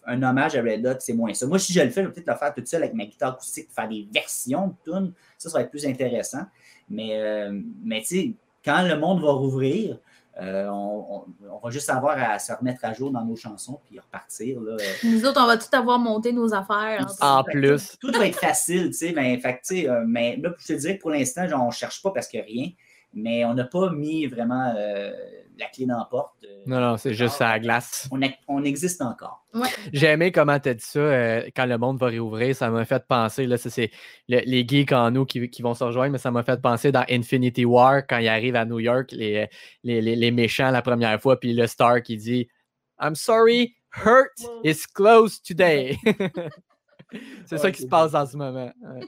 un hommage à Red Hot, c'est moins ça. Moi, si je le fais, je vais peut-être le faire toute seule avec ma guitare acoustique, faire des versions de tunes. Ça, ça va être plus intéressant. Mais, euh, mais tu sais, quand le monde va rouvrir, euh, on, on- on va juste avoir à se remettre à jour dans nos chansons puis repartir. Là. Nous autres, on va tout avoir monté nos affaires. Tout- En fait que plus. Tout, tout va être facile, tu sais. Ben, fait que, tu sais, euh, mais là, je te dirais que pour l'instant, genre, on ne cherche pas parce a rien, mais on n'a pas mis vraiment euh, la clé dans la porte. euh, Non, non, c'est juste à la glace. On, a- on existe encore. Ouais. J'ai aimé comment tu as dit ça euh, quand le monde va réouvrir. Ça m'a fait penser, là, ça, c'est le- les geeks en nous qui, qui vont se rejoindre, mais ça m'a fait penser dans Infinity War quand ils arrivent à New York, les, les, les- les méchants la première fois, puis le Star qui dit I'm sorry, hurt is closed today. c'est ça qui se passe en ce moment. Ouais.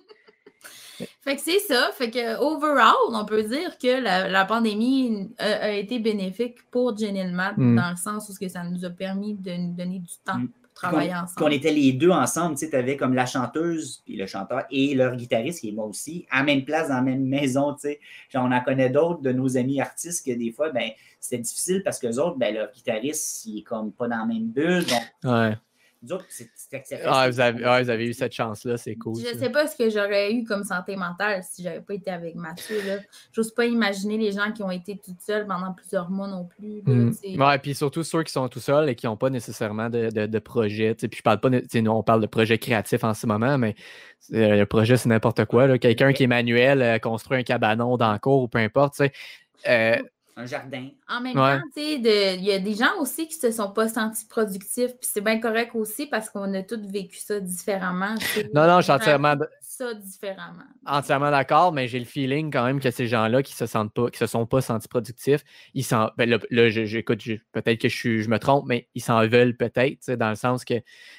Fait que c'est ça. Fait que, overall, on peut dire que la, la pandémie a, a été bénéfique pour Jenny Matt Mm. dans le sens où ce que ça nous a permis de nous donner du temps Mm. pour travailler Qu'on- Qu'on ensemble. était les deux ensemble, tu sais, avais comme la chanteuse, puis le chanteur, et leur guitariste, qui est moi aussi, à la même place, dans la même maison, tu sais. Genre, on en connaît d'autres de nos amis artistes que des fois, ben, c'était difficile parce que les autres, ben, leur guitariste, il est comme pas dans la même bulle. Donc, Ouais. Nous autres, c'est- c'était c'était Ah, vous, avez, ouais, vous avez eu cette chance-là, c'est cool. Je ça. sais pas ce que j'aurais eu comme santé mentale si j'avais pas été avec Mathieu. là. J'ose pas imaginer les gens qui ont été toutes seules pendant plusieurs mois non plus. là, Mm. sais. Ouais, puis surtout ceux qui sont tout seuls et qui n'ont pas nécessairement de, de, de projet. Puis je parle pas, nous, on parle de projet créatif en ce moment, mais euh, le projet, c'est n'importe quoi. Quelqu'un qui est manuel, euh, construit un cabanon dans le cours ou peu importe. Euh, Un jardin. En même Ouais. temps, tu sais, de- il y a des gens aussi qui se sont pas sentis productifs, puis c'est bien correct aussi parce qu'on a tous vécu ça différemment. non, non, je suis entièrement, ça différemment. entièrement d'accord, mais j'ai le feeling quand même que ces gens-là qui se sentent pas, qui se sont pas sentis productifs, ils s'en. Ben là, j'écoute, peut-être que je, suis- je me trompe, mais ils s'en veulent peut-être, tu sais, dans le sens que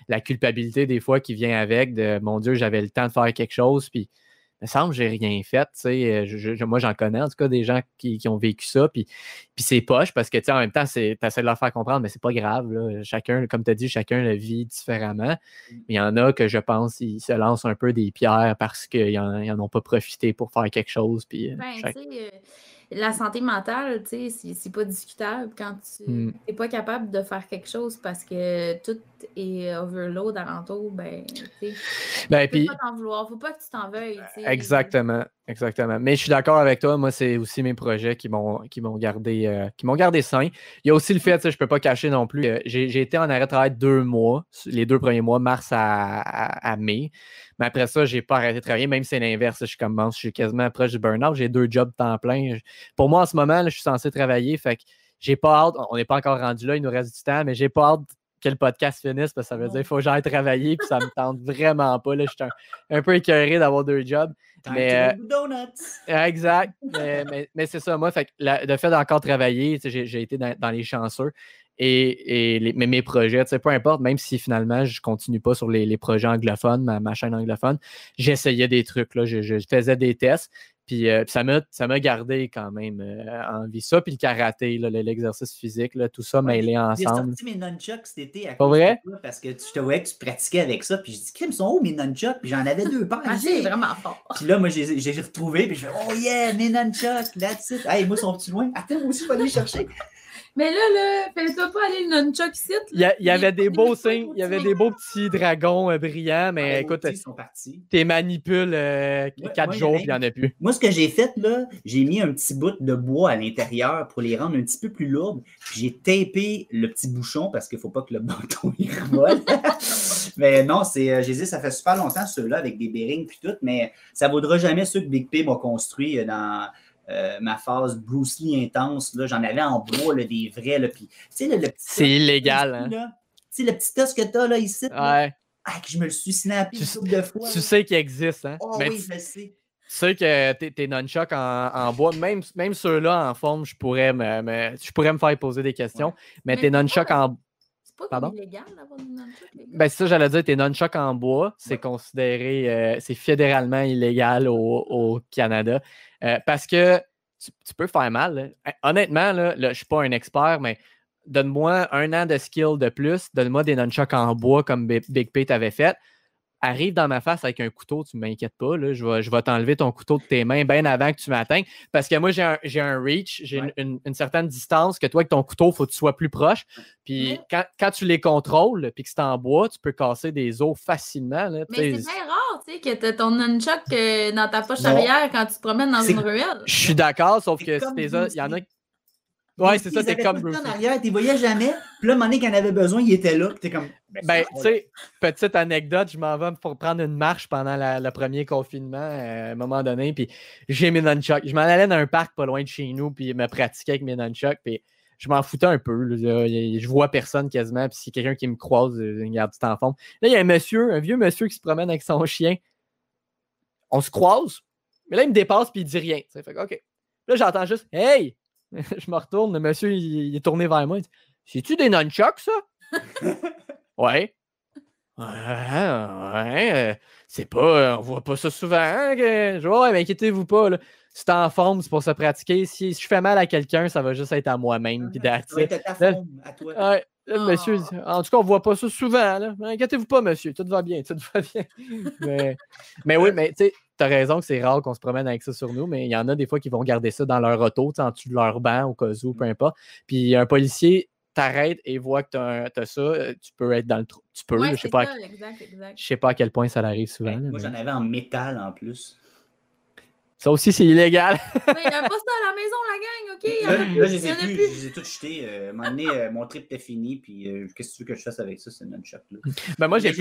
la culpabilité des fois qui vient avec de mon Dieu, j'avais le temps de faire quelque chose, puis me semble que j'ai rien fait. euh, je- je- moi, j'en connais en tout cas des gens qui, qui ont vécu ça. Puis, puis c'est poche parce que en même temps, tu essaies de leur faire comprendre, mais c'est pas grave. là. Chacun, comme tu as dit, chacun le vit différemment. Mais il y en a que je pense, ils se lancent un peu des pierres parce qu'ils n'en ont pas profité pour faire quelque chose. Puis, euh, Ben, chaque- la santé mentale, tu sais, c'est- pas discutable quand tu Mm. n'es pas capable de faire quelque chose parce que tout est overload alentour, ben, tu sais, Ben, pas t'en vouloir, faut pas que tu t'en veuilles. Exactement, exactement. Mais je suis d'accord avec toi. Moi, c'est aussi mes projets qui m'ont gardé euh, gardé sain. Il y a aussi le fait, je peux pas cacher non plus. euh, J'ai été en arrêt de travail deux mois, les deux premiers mois, mars à, mai. Mais après ça, j'ai pas arrêté de travailler. Même si c'est l'inverse, je commence, je suis quasiment proche du burn-out. J'ai deux jobs temps plein. Pour moi, en ce moment, je suis censé travailler. Fait que j'ai pas hâte. On n'est pas encore rendu là. Il nous reste du temps, mais j'ai pas hâte que le podcast finisse parce que ça veut dire qu'il faut que j'aille travailler puis ça me tente vraiment pas. Là, je suis un, un peu écœuré d'avoir deux jobs. Time Mais, to go donuts. Exact. mais mais- mais c'est ça, moi, fait que la- le fait d'encore travailler, j'ai été dans, dans les chanceux et, et les- mais mes projets, peu importe, même si finalement je continue pas sur les, les projets anglophones, ma, ma chaîne anglophone, j'essayais des trucs, là, je, je faisais des tests. Puis euh, puis ça m'a ça gardé quand même euh, en vie. Ça, puis le karaté, l'exercice physique, là, tout ça mêlé J'ai ensemble. sorti mes nunchucks cet été à Pas cause de vrai? toi, parce que tu je te voyais que tu pratiquais avec ça. Puis je dis, Crime, ils sont où mes nunchucks? Puis j'en avais deux paires. Ah, vraiment fort. Puis là, moi, j'ai j'ai retrouvé. Puis je fais, oh yeah, mes nunchucks, that's it. Hey, moi, sont-tu loin? Attends, moi aussi, il faut aller les chercher. Mais là, là, fais-toi pas aller le nunchuck site. Il y, a- y avait des beaux signes, il y avait des beaux petits dragons euh, brillants, mais Ouais, écoute, ils sont partis. t'es manipules euh, Ouais, quatre jours, il y puis il n'y en a plus. Moi, ce que j'ai fait, là, j'ai mis un petit bout de bois à l'intérieur pour les rendre un petit peu plus lourdes. Puis j'ai tapé le petit bouchon parce qu'il ne faut pas que le bâton il revole. mais non, c'est, euh, j'ai dit, ça fait super longtemps ceux-là avec des bearings puis tout, mais ça ne vaudra jamais ceux que Big P m'a construit dans euh, ma phase Bruce Lee intense. Là, j'en avais en bois, là, des vrais. Là, puis, tu sais, là, le petit C'est illégal, hein? là, Tu sais, le petit os que tu as là, ici, là, Ouais. ah, que je me le suis snappé Tu- une couple de fois. Tu là. sais qu'il existe, hein? Oh Mais oui, tu je le sais. tu sais que tes, nunchucks en, en bois, même, même ceux-là en forme, je pourrais me, me- je pourrais me faire poser des questions. Mais, Mais tes nunchucks en C'est pas Pardon? illégal d'avoir des nunchucks. Ben, c'est ça, j'allais dire, tes nunchucks en bois, c'est Ouais. considéré, euh, c'est fédéralement illégal au, au Canada. Euh, parce que tu, peux faire mal. Honnêtement, là, je ne suis pas un expert, mais donne-moi un an de skill de plus, donne-moi des nunchucks en bois comme Bi- Big P t'avait fait. Arrive dans ma face avec un couteau, tu ne m'inquiètes pas. Là, je vais, je vais t'enlever ton couteau de tes mains bien avant que tu m'atteignes. Parce que moi, j'ai un, un reach, j'ai une- Ouais. une, une certaine distance que toi, avec ton couteau, il faut que tu sois plus proche. Puis Ouais. quand, quand tu les contrôles, puis que c'est en bois, tu peux casser des os facilement. Là, tu Mais c'est bien rare, tu sais, que t'as ton nunchuck euh, dans ta poche arrière quand tu te promènes dans une ruelle. Je suis d'accord, sauf que il y en a. Ouais, c'est ça, t'es comme tout Bruce en arrière, voyais jamais. Puis là, un moment donné, quand on avait besoin, il était là. Puis t'es comme. Ben, c'est tu sais, petite anecdote, je m'en vais pour prendre une marche pendant la- le premier confinement euh, à un moment donné, puis j'ai mes nunchucks. Je m'en allais dans un parc pas loin de chez nous, puis me pratiquer avec mes nunchucks, puis je m'en foutais un peu. là. Je vois personne quasiment, puis si quelqu'un qui me croise, euh, regarde, tu en forme. Là, il y a un monsieur, un vieux monsieur qui se promène avec son chien. On se croise, mais là, il me dépasse, puis il dit rien. tu sais. Fait que, OK. Là, j'entends juste Hey! je me retourne, le monsieur, il, il est tourné vers moi. Il dit C'est-tu des nunchucks, ça? ouais. Ouais, ouais. euh, c'est pas. euh, on voit pas ça souvent. hein, que- Je ouais, mais inquiétez-vous pas. Là. C'est en forme, c'est pour se pratiquer. Si, si je fais mal à quelqu'un, ça va juste être à moi-même. Puis forme à toi. Ouais, là, le monsieur, dit, en tout cas, on voit pas ça souvent. Là. Inquiétez-vous pas, monsieur. Tout va bien. Tout va bien. mais, mais oui, mais tu sais, t'as raison que c'est rare qu'on se promène avec ça sur nous, mais il y en a des fois qui vont garder ça dans leur auto, tu en dessous de leur banc, au cas où, peu importe. Puis un policier t'arrête et voit que t'as, un- t'as ça, euh, tu peux être dans le trou. Tu peux, Ouais, je sais pas, à- ça, exact, exact. je sais pas à quel point ça arrive souvent. Ben, moi, mais j'en avais en métal en plus. Ça aussi, c'est illégal. Mais il n'y a pas ça à la maison, la gang, OK? Il y en a Là, plus, là, je les ai en a plus, plus. je les ai tous jetés. Euh, à un moment donné, euh, mon trip était fini, puis euh, qu'est-ce que tu veux que je fasse avec ça, c'est nunchuck là. Ben, moi, j'ai,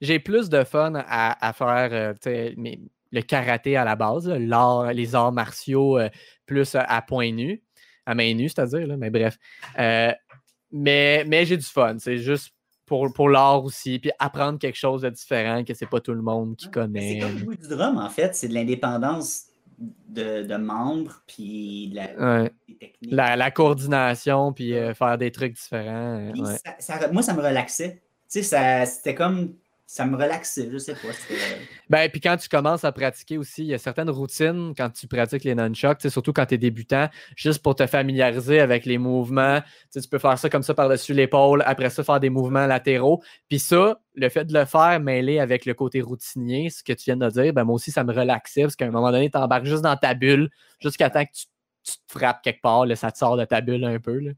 j'ai- plus de fun à, à faire euh, mes- le karaté à la base, l'art- les arts martiaux euh, plus à, à point nu, à main nue, c'est-à-dire, là, mais bref. Euh, mais mais j'ai du fun. C'est juste pour, pour l'art aussi, puis apprendre quelque chose de différent que c'est pas tout le monde qui connaît. C'est comme le goût du drum, en fait. C'est de l'indépendance de, de membres, puis la, Ouais. des techniques. La, la coordination, puis euh, faire des trucs différents. euh, Puis ouais. ça- ça- moi, ça me relaxait. Tu sais, c'était comme. Ça me relaxait, je sais pas. c'était- Ben, puis quand tu commences à pratiquer aussi, il y a certaines routines quand tu pratiques les nunchucks, surtout quand tu es débutant, juste pour te familiariser avec les mouvements. Tu peux faire ça comme ça par-dessus l'épaule, après ça, faire des mouvements latéraux. Puis ça, le fait de le faire mêlé avec le côté routinier, ce que tu viens de dire, ben moi aussi, ça me relaxait parce qu'à un moment donné, tu embarques juste dans ta bulle jusqu'à temps que tu, tu te frappes quelque part, là, ça te sort de ta bulle un peu. là.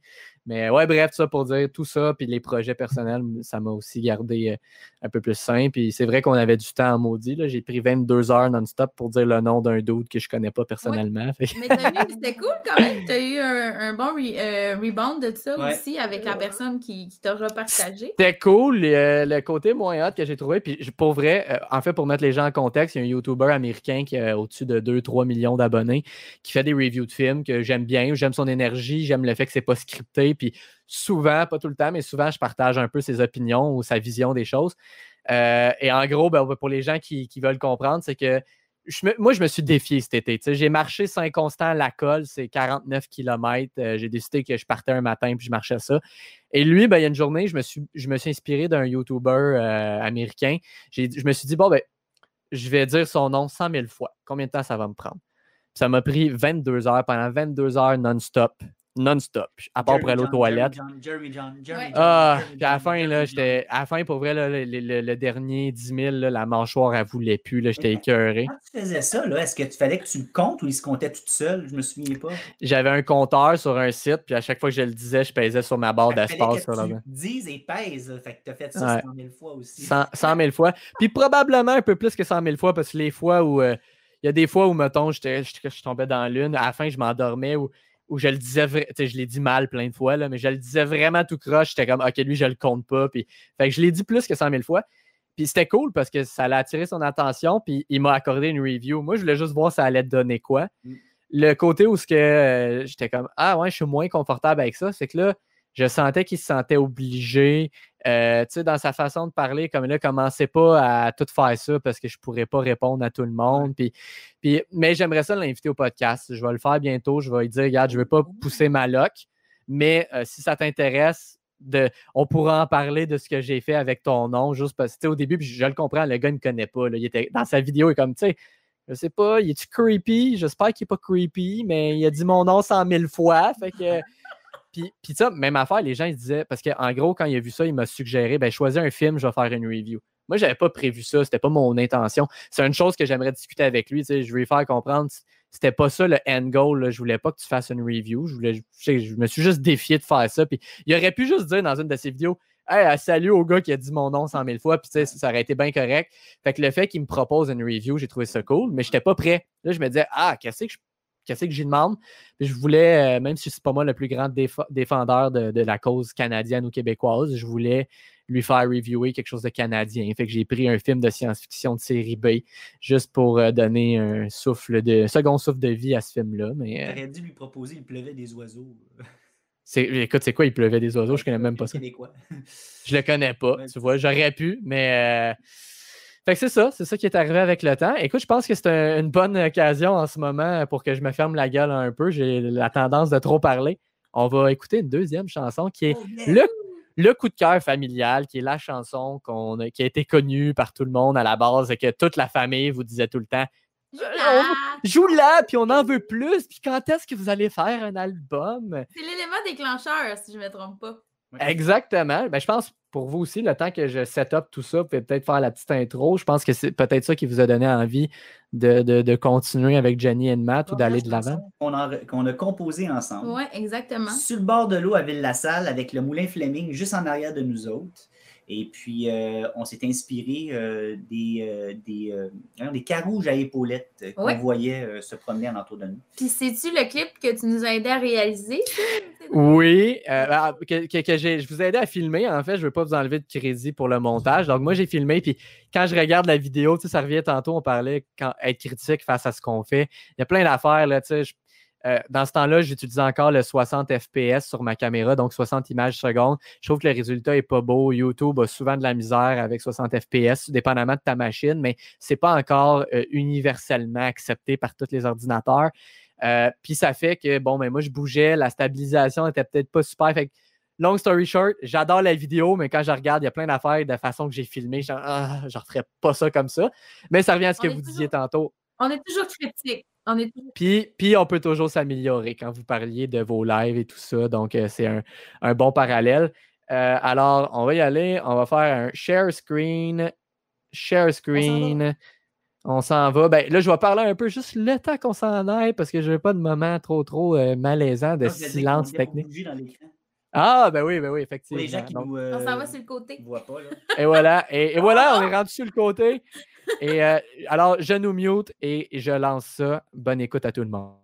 Mais ouais, bref, ça pour dire tout ça, puis les projets personnels, ça m'a aussi gardé euh, un peu plus sain. Puis c'est vrai qu'on avait du temps en maudit. là. J'ai pris 22 heures non-stop pour dire le nom d'un dude que je connais pas personnellement. Fait que- Mais c'était cool quand même. T'as eu un, un bon re- euh, rebound de ça Ouais. aussi avec la personne qui, qui t'a repartagé. C'était cool, euh, le côté moins hot que j'ai trouvé. Puis pour vrai, euh, en fait, pour mettre les gens en contexte, il y a un YouTuber américain qui a au-dessus de 2-3 millions d'abonnés qui fait des reviews de films que j'aime bien. J'aime son énergie, j'aime le fait que c'est pas scripté. Puis souvent, pas tout le temps, mais souvent, je partage un peu ses opinions ou sa vision des choses. Euh, et en gros, ben, pour les gens qui, veulent comprendre, c'est que moi, je me suis défié cet été. J'ai marché Saint-Constant à la colle, c'est 49 km. j'ai décidé que je partais un matin puis je marchais ça. Et lui, ben, il y a une journée, je me suis, inspiré d'un YouTuber euh, américain. Je me suis dit, bon, ben, je vais dire son nom 100 000 fois. Combien de temps ça va me prendre? Ça m'a pris 22 heures, pendant 22 heures non-stop. Non-stop. À part pour aller aux toilettes. Jeremy John, Jeremy. John, Ah, Jeremy puis à la John, fin, là, j'étais. À la fin, pour vrai, là, le, le- le dernier 10 000, là, la mâchoire, elle voulait plus. là, J'étais écœuré. Quand tu faisais ça, là, est-ce que tu fallait que tu le comptes ou il se comptait tout seul? Je me souviens pas. J'avais un compteur sur un site, puis à chaque fois que je le disais, je pesais sur ma barre d'espace. que tu dises et pèses. là. Fait que tu as fait ça Ouais. 100 000 fois aussi. 100, 100 000 fois. Puis probablement un peu plus que 100 000 fois, parce que les fois où. euh, Il y a des fois où, mettons, j'étais- je, je tombais dans l'une, à la fin, je m'endormais, ou où je le disais, je l'ai dit mal plein de fois, là, mais je le disais vraiment tout croche. J'étais comme, OK, lui, je le compte pas. Puis, fait que je l'ai dit plus que 100 000 fois. Puis c'était cool parce que ça allait attiré son attention, puis il m'a accordé une review. Moi, je voulais juste voir ça allait donner quoi. Mm. Le côté où ce que euh, j'étais comme, ah ouais, je suis moins confortable avec ça, c'est que là, je sentais qu'il se sentait obligé, euh, tu sais, dans sa façon de parler, comme là, commencez pas à tout faire ça parce que je pourrais pas répondre à tout le monde. Puis, puis, mais j'aimerais ça l'inviter au podcast. Je vais le faire bientôt. Je vais lui dire, regarde, je ne veux pas pousser ma loc, mais euh, si ça t'intéresse, de, on pourra en parler de ce que j'ai fait avec ton nom, juste parce que tu sais, au début, puis je le comprends, le gars ne me connaît pas. là. il était, dans sa vidéo, il est comme, tu sais, je sais pas, il est-tu creepy? J'espère qu'il n'est pas creepy, mais il a dit mon nom 100 000 fois. Fait que. Puis, ça, même affaire, les gens ils disaient, parce qu'en gros, quand il a vu ça, il m'a suggéré, ben, choisis un film, je vais faire une review. Moi, je n'avais pas prévu ça, c'était pas mon intention. C'est une chose que j'aimerais discuter avec lui. Je vais lui faire comprendre, c'était pas ça le end goal. Je voulais pas que tu fasses une review. Je, voulais, je, me suis juste défié de faire ça. Puis il aurait pu juste dire dans une de ses vidéos, Hey, salut au gars qui a dit mon nom 100 000 fois, puis ça aurait été bien correct. Fait que le fait qu'il me propose une review, j'ai trouvé ça cool, mais je n'étais pas prêt. Là, je me disais, ah, qu'est-ce que je qu'est-ce que j'y demande? Puis je voulais, euh, même si c'est pas moi le plus grand déf- défendeur de, de la cause canadienne ou québécoise, je voulais lui faire reviewer quelque chose de canadien. Fait que j'ai pris un film de science-fiction de série B juste pour euh, donner un souffle de second souffle de vie à ce film-là. Mais euh, T'aurais dû lui proposer Il pleuvait des oiseaux. écoute, c'est quoi, il pleuvait des oiseaux, je connais même pas ça. Québécois. Je le connais pas, tu vois, j'aurais pu, mais. euh, Fait que c'est ça, c'est ça qui est arrivé avec le temps. Écoute, je pense que c'est un- une bonne occasion en ce moment pour que je me ferme la gueule un peu. J'ai la tendance de trop parler. On va écouter une deuxième chanson qui est Oh, le, le coup de cœur familial, qui est la chanson qu'on a- qui a été connue par tout le monde à la base et que toute la famille vous disait tout le temps Julia! Joue-la, puis on en veut plus, puis quand est-ce que vous allez faire un album? C'est l'élément déclencheur, si je ne me trompe pas. Exactement. Ben, je pense pour vous aussi, le temps que je set up tout ça, vous pouvez peut-être faire la petite intro. Je pense que c'est peut-être ça qui vous a donné envie de, de- de continuer avec Jenny et Matt ou d'aller de l'avant. Qu'on a, qu'on a composé ensemble. Oui, exactement. Sur le bord de l'eau à Ville-la-Salle, avec le moulin Fleming juste en arrière de nous autres. Et puis, euh, on s'est inspiré euh, des, euh, des, des carouges à épaulettes qu'on Ouais. voyait euh, se promener alentour de nous. Puis, c'est-tu le clip que tu nous as aidé à réaliser? Oui, euh, ah, que, que- je vous ai aidé à filmer. En fait, je ne veux pas vous enlever de crédit pour le montage. Donc, moi, j'ai filmé. Puis, quand je regarde la vidéo, tu sais, ça revient tantôt, on parlait quand, être critique face à ce qu'on fait. Il y a plein d'affaires. Là, tu sais, je- euh, dans ce temps-là, j'utilisais encore le 60 FPS sur ma caméra, donc 60 images secondes. Je trouve que le résultat n'est pas beau. YouTube a souvent de la misère avec 60 FPS, dépendamment de ta machine, mais ce n'est pas encore euh, universellement accepté par tous les ordinateurs. Euh, Puis ça fait que, bon, ben moi, je bougeais, la stabilisation était peut-être pas super. Fait que, long story short, j'adore la vidéo, mais quand je regarde, il y a plein d'affaires de façon que j'ai filmé. Je ah, je referais pas ça comme ça. Mais ça revient à ce que vous toujours- disiez tantôt. On est toujours critique. On est. Puis, puis on peut toujours s'améliorer quand vous parliez de vos lives et tout ça. Donc, euh, c'est un, un bon parallèle. Euh, alors, on va y aller. On va faire un share screen. Share screen. On s'en va. Ben, là, je vais parler un peu juste le temps qu'on s'en aille parce que je veux pas de moment trop, trop euh, malaisant de silence technique. dans. Ah, ben oui, ben oui, Pour effectivement. les gens qui Donc, nous On s'en va euh, sur le côté. voient pas. Là. et voilà, et, et voilà, on est rendu sur le côté. Et euh, alors, je nous mute et je lance ça. Bonne écoute à tout le monde.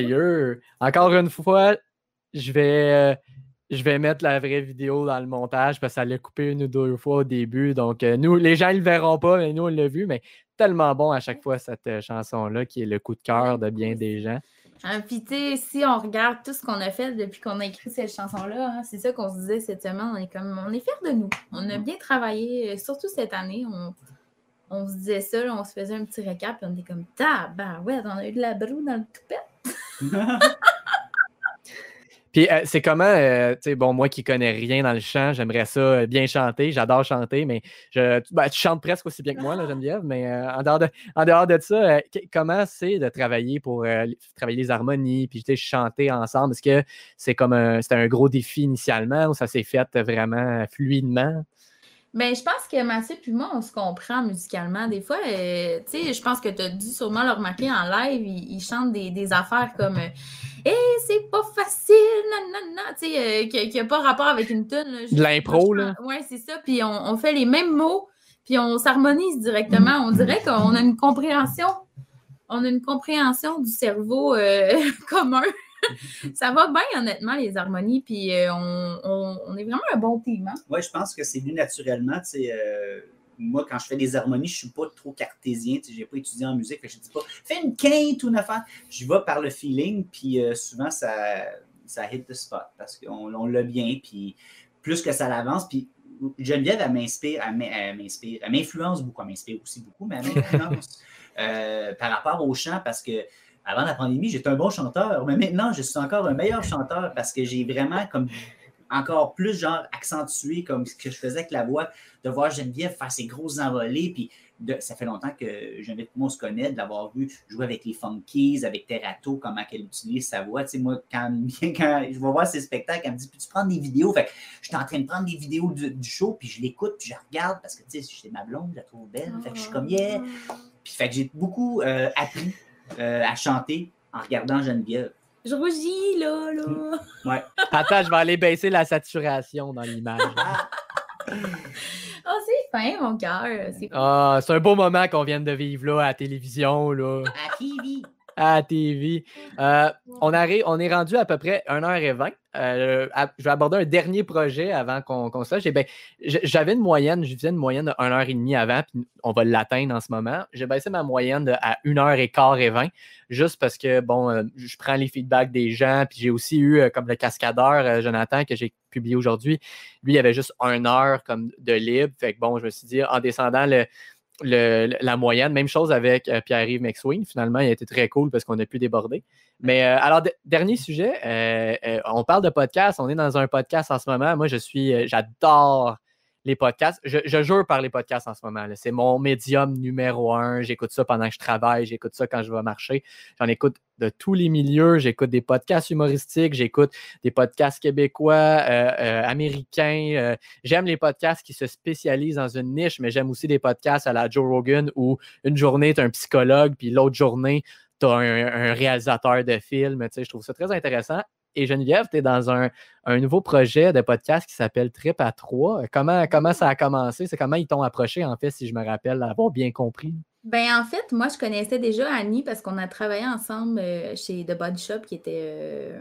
Merveilleux. Encore une fois, je vais, euh, je vais mettre la vraie vidéo dans le montage parce que ça l'a coupé une ou deux fois au début. Donc, euh, nous, les gens ne le verront pas, mais nous, on l'a vu. Mais tellement bon à chaque fois, cette euh, chanson-là, qui est le coup de cœur de bien des gens. Hein, Puis, tu sais, si on regarde tout ce qu'on a fait depuis qu'on a écrit cette chanson-là, hein, c'est ça qu'on se disait cette semaine. On est comme, on est fiers de nous. On a bien travaillé, surtout cette année. On, on se disait ça, là, on se faisait un petit récap, puis on était comme, ouais, on a eu de la broue dans le toupette. Puis euh, c'est comment, euh, tu sais, bon, moi qui connais rien dans le chant, j'aimerais ça euh, bien chanter, j'adore chanter, mais je, ben, tu chantes presque aussi bien que moi, là, Geneviève, mais euh, en, dehors de, en dehors de ça, comment c'est de travailler pour travailler les harmonies, puis chanter ensemble? Est-ce que c'est comme un, c'était un gros défi initialement ou ça s'est fait vraiment fluidement? Ben, je pense que Mathieu puis moi, on se comprend musicalement. Des fois, euh, tu sais, je pense que tu as dû sûrement le remarquer en live, il, il chante des, des affaires comme euh, Hey, c'est pas facile, nanana, tu sais, euh, qui n'a pas rapport avec une tune. De l'impro, là. Oui, c'est ça. Puis on, on fait les mêmes mots, puis on s'harmonise directement. On dirait qu'on a une compréhension. On a une compréhension du cerveau euh, commun. Ça va bien, honnêtement, les harmonies. Puis euh, on, on- on est vraiment un bon team. Hein? Oui, je pense que c'est venu naturellement. tu sais, euh, moi, quand je fais des harmonies, je ne suis pas trop cartésien. Je n'ai pas étudié en musique. Je ne dis pas fais une quinte ou une affaire. Je vais par le feeling, puis euh, souvent, ça, ça hit the spot parce qu'on on l'a bien. Puis plus que ça l'avance, puis Geneviève, elle m'inspire, elle m'in- elle m'inspire, elle m'influence beaucoup, elle m'inspire aussi beaucoup, mais elle m'influence euh, par rapport au chant parce que avant la pandémie, j'étais un bon chanteur, mais maintenant, je suis encore un meilleur chanteur parce que j'ai vraiment comme encore plus genre accentué comme ce que je faisais avec la voix, de voir Geneviève faire ses grosses envolées, puis de- ça fait longtemps que Geneviève on se connaît, de l'avoir vu jouer avec les Funkies, avec Terrato, comment qu'elle utilise sa voix. Tu sais, moi, quand, je vais voir ses spectacles, elle me dit Peux-tu prendre des vidéos Fait que je suis en train de prendre des vidéos du, show, puis je l'écoute, puis je regarde parce que, tu sais, ma blonde, je la trouve belle. Fait je suis comme Yeah. Puis fait que j'ai beaucoup euh, appris euh, à chanter en regardant Geneviève. Je rougis, là, là. Attends, je vais aller baisser la saturation dans l'image. Oh, c'est fin, mon cœur. C'est Ah, c'est un beau moment qu'on vient de vivre là à la télévision, là, À TV. À TV. Euh, on, arrive, on est rendu à peu près 1h20. Euh, je vais aborder un dernier projet avant qu'on qu'on se lâche. Ben, J'avais une moyenne, je faisais une moyenne de 1h30 avant, puis on va l'atteindre en ce moment. J'ai baissé ma moyenne à 1h15 et 20, juste parce que, bon, euh, je prends les feedbacks des gens, puis j'ai aussi eu, comme le cascadeur, Jonathan, que j'ai publié aujourd'hui, lui, il avait juste une heure comme de libre. Fait que, bon, je me suis dit, en descendant le, la moyenne. Même chose avec euh, Pierre-Yves McSween. Finalement, il a été très cool parce qu'on a pu déborder. Mais euh, alors, de- dernier sujet, euh, on parle de podcast. On est dans un podcast en ce moment. Moi, je suis, j'adore les podcasts. Je, jure par les podcasts en ce moment. C'est mon médium numéro un. J'écoute ça pendant que je travaille. J'écoute ça quand je vais marcher. J'en écoute de tous les milieux. J'écoute des podcasts humoristiques. J'écoute des podcasts québécois, euh, euh, américains. euh, J'aime les podcasts qui se spécialisent dans une niche, mais j'aime aussi des podcasts à la Joe Rogan où une journée, tu un psychologue, puis l'autre journée, tu as un, réalisateur de film. Je trouve ça très intéressant. Et Geneviève, tu es dans un, un nouveau projet de podcast qui s'appelle Trip à 3. Comment, comment ça a commencé? C'est comment ils t'ont approché, en fait, si je me rappelle, avoir bien compris? Ben, en fait, moi, je connaissais déjà Annie parce qu'on a travaillé ensemble euh, chez The Body Shop, qui était euh,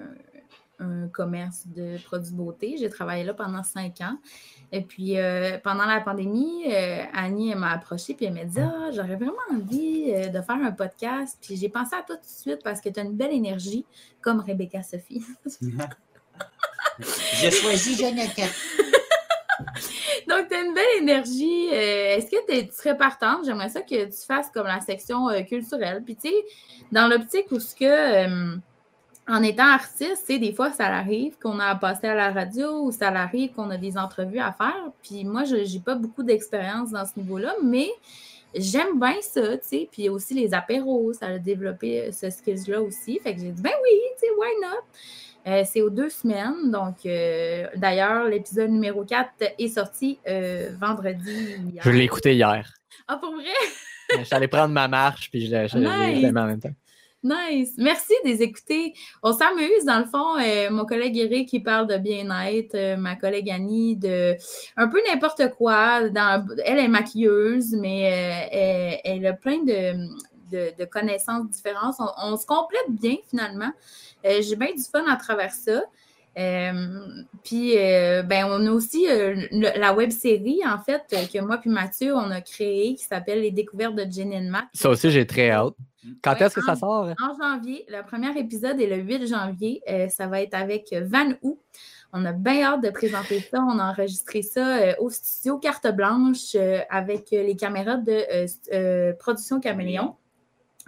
un commerce de produits beauté. J'ai travaillé là pendant cinq ans. Et puis, euh, pendant la pandémie, euh, Annie, m'a approchée puis elle m'a dit Ah, j'aurais vraiment envie euh, de faire un podcast. Puis j'ai pensé à toi tout de suite parce que tu as une belle énergie, comme Rebecca Sophie. J'ai choisi Jonathan. Donc, tu as une belle énergie. Est-ce que tu serais partante? J'aimerais ça que tu fasses comme la section culturelle. Puis, tu sais, dans l'optique où ce que, en étant artiste, sais, des fois, ça arrive qu'on a à passer à la radio ou ça arrive qu'on a des entrevues à faire. Puis, moi, je n'ai pas beaucoup d'expérience dans ce niveau-là, mais j'aime bien ça, tu sais. Puis, aussi les apéros, ça a développé euh, ce skill-là aussi. Fait que j'ai dit, ben oui, tu sais, why not? Euh, c'est aux deux semaines. Donc, euh, d'ailleurs, l'épisode numéro 4 est sorti euh, vendredi. hier. Je l'ai écouté hier. Ah, pour vrai? Je suis allé prendre ma marche, puis je l'ai Nice. en même temps. Nice. Merci de les écouter. On s'amuse. Dans le fond, euh, mon collègue Eric qui parle de bien-être, euh, ma collègue Annie de un peu n'importe quoi. Elle est maquilleuse, mais euh, elle, a plein de, connaissances différentes. On, se complète bien finalement. J'ai bien du fun à travers ça. Puis, ben, on a aussi la web série, en fait, que moi puis Mathieu, on a créée, qui s'appelle Les découvertes de Jen and Matt. Ça aussi, j'ai très hâte. Quand Ouais, est-ce que ça sort? hein? En janvier, le premier épisode est le 8 janvier. Euh, ça va être avec Van Hoo. On a bien hâte de présenter ça. On a enregistré ça euh, au studio Carte Blanche euh, avec les caméras de Production Caméléon.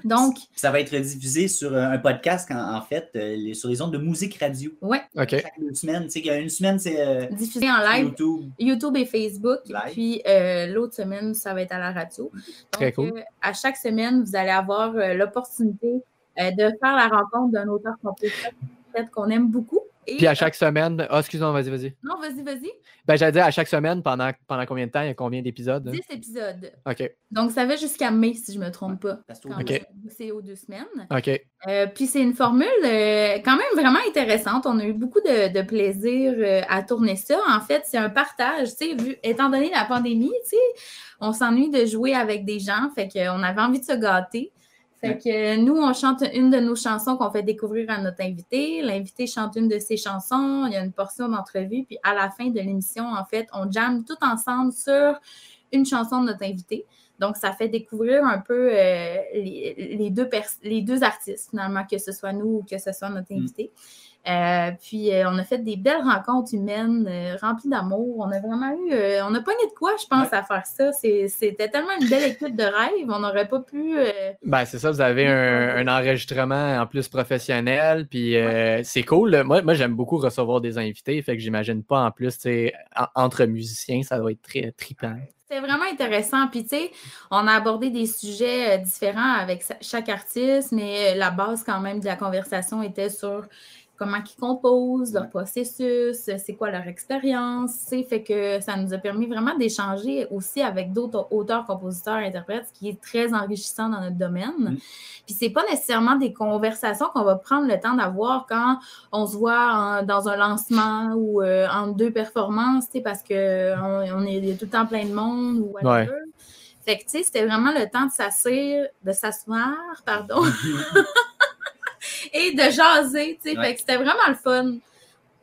Donc, Ça va être diffusé sur euh, un podcast, en, en fait, euh, les- sur les ondes de musique radio. ouais, OK. Chaque deux semaines. Tu sais, il y a une semaine, c'est euh, diffusé en sur live, YouTube. YouTube et Facebook. Live. Puis euh, l'autre semaine, ça va être à la radio. Très Donc, cool. euh, à chaque semaine, vous allez avoir euh, l'opportunité euh, de faire la rencontre d'un auteur compositeur peut-être qu'on aime beaucoup. Et, Puis à chaque semaine. Ah, excuse-moi, vas-y, vas-y. euh, non, vas-y, vas-y. Ben, j'allais dire à chaque semaine, pendant, pendant combien de temps? Il y a combien d'épisodes? hein? 10 épisodes. OK. Donc, ça va jusqu'à mai, si je ne me trompe pas. Parce que- Quand Ok. même. C'est aux deux semaines. OK. Euh, puis c'est une formule euh, quand même vraiment intéressante. On a eu beaucoup de, de plaisir euh, à tourner ça. En fait, c'est un partage. Tu sais, vu- étant donné la pandémie, tu sais, on s'ennuie de jouer avec des gens. Fait qu'on avait envie de se gâter. Fait que euh, nous, on chante une de nos chansons qu'on fait découvrir à notre invité. L'invité chante une de ses chansons. Il y a une portion d'entrevue. Puis à la fin de l'émission, en fait, on jamme tout ensemble sur une chanson de notre invité. Donc, ça fait découvrir un peu euh, les, les deux les deux artistes, finalement, que ce soit nous ou que ce soit notre invité. Euh, puis, euh, on a fait des belles rencontres humaines euh, remplies d'amour. On a vraiment eu. on a pogné de quoi, je pense, à faire ça. C'était tellement une belle équipe de rêve. On n'aurait pas pu. Ben, c'est ça, vous avez un, un enregistrement en plus professionnel, puis c'est cool. Moi, moi j'aime beaucoup recevoir des invités, fait que j'imagine pas en plus, en- entre musiciens, ça doit être très trippant. C'était vraiment intéressant. Puis, tu sais, on a abordé des sujets différents avec chaque artiste, mais la base, quand même, de la conversation était sur comment ils composent, leur processus, c'est quoi leur expérience. Fait que ça nous a permis vraiment d'échanger aussi avec d'autres auteurs, compositeurs, interprètes, ce qui est très enrichissant dans notre domaine. Mm. Puis, c'est pas nécessairement des conversations qu'on va prendre le temps d'avoir quand on se voit en- dans un lancement ou euh, entre deux performances, parce qu'on on est tout le temps plein de monde ou whatever. Fait que, tu sais, c'était vraiment le temps de s'asseoir, de s'asseoir, pardon, et de jaser, tu sais. Ouais. Fait que c'était vraiment le fun.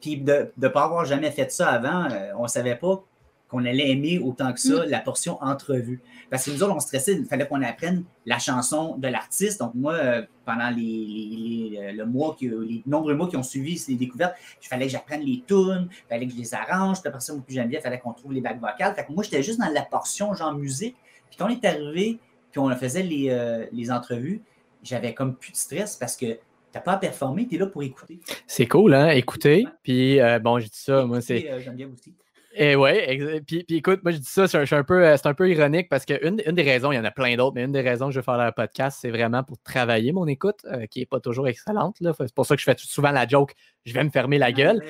Puis de ne pas avoir jamais fait ça avant, euh, on ne savait pas qu'on allait aimer autant que ça la portion entrevue. Parce que nous autres, on stressait, il fallait qu'on apprenne la chanson de l'artiste. Donc, moi, euh, pendant les, les- les- le mois, qui, les nombreux mois qui ont suivi ces découvertes, il fallait que j'apprenne les tunes, il fallait que je les arrange. Puis après ça, moi, plus Geneviève, il fallait qu'on trouve les bacs vocales. Fait que moi, j'étais juste dans la portion genre musique. Puis quand on est arrivé, puis on faisait les, euh, les entrevues, j'avais comme plus de stress parce que t'as pas à performer, tu es là pour écouter. C'est cool, hein? Écoutez. Puis, euh, bon, je dis ça, moi, c'est. Écouter, euh, Geneviève aussi. Et ouais, ex- puis, puis écoute, moi je dis ça, suis un peu, euh, c'est un peu ironique parce qu'une une des raisons, il y en a plein d'autres, mais une des raisons que je veux faire le podcast, c'est vraiment pour travailler mon écoute, euh, qui n'est pas toujours excellente. là. C'est pour ça que je fais souvent la joke, je vais me fermer la gueule.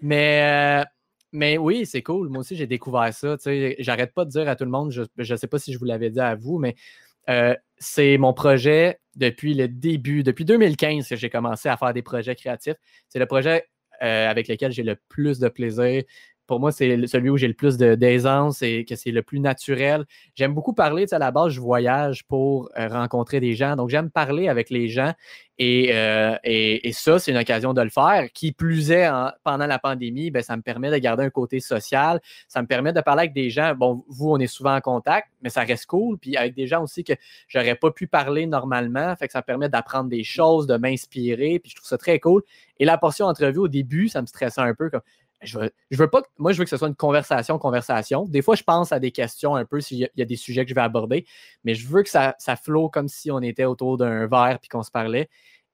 Mais, euh, mais oui, c'est cool. Moi aussi, j'ai découvert ça. J'arrête pas de dire à tout le monde, je ne sais pas si je vous l'avais dit à vous, mais euh, c'est mon projet depuis le début, depuis 2015 que j'ai commencé à faire des projets créatifs. C'est le projet euh, avec lequel j'ai le plus de plaisir. Pour moi, c'est celui où j'ai le plus d'aisance et que c'est le plus naturel. J'aime beaucoup parler, tu sais, à la base, je voyage pour euh, rencontrer des gens. Donc, j'aime parler avec les gens et, euh, et- et ça, c'est une occasion de le faire. Qui plus est, en- pendant la pandémie, ben, ça me permet de garder un côté social. Ça me permet de parler avec des gens. Bon, vous, on est souvent en contact, mais ça reste cool. Puis avec des gens aussi que j'aurais pas pu parler normalement. Fait que ça me permet d'apprendre des choses, de m'inspirer. Puis je trouve ça très cool. Et la portion entrevue au début, ça me stressait un peu. Je veux, je veux pas, que- moi, je veux que ce soit une conversation, conversation. Des fois, je pense à des questions un peu s'il y, a- il y a des sujets que je vais aborder, mais je veux que ça, ça flow comme si on était autour d'un verre puis qu'on se parlait.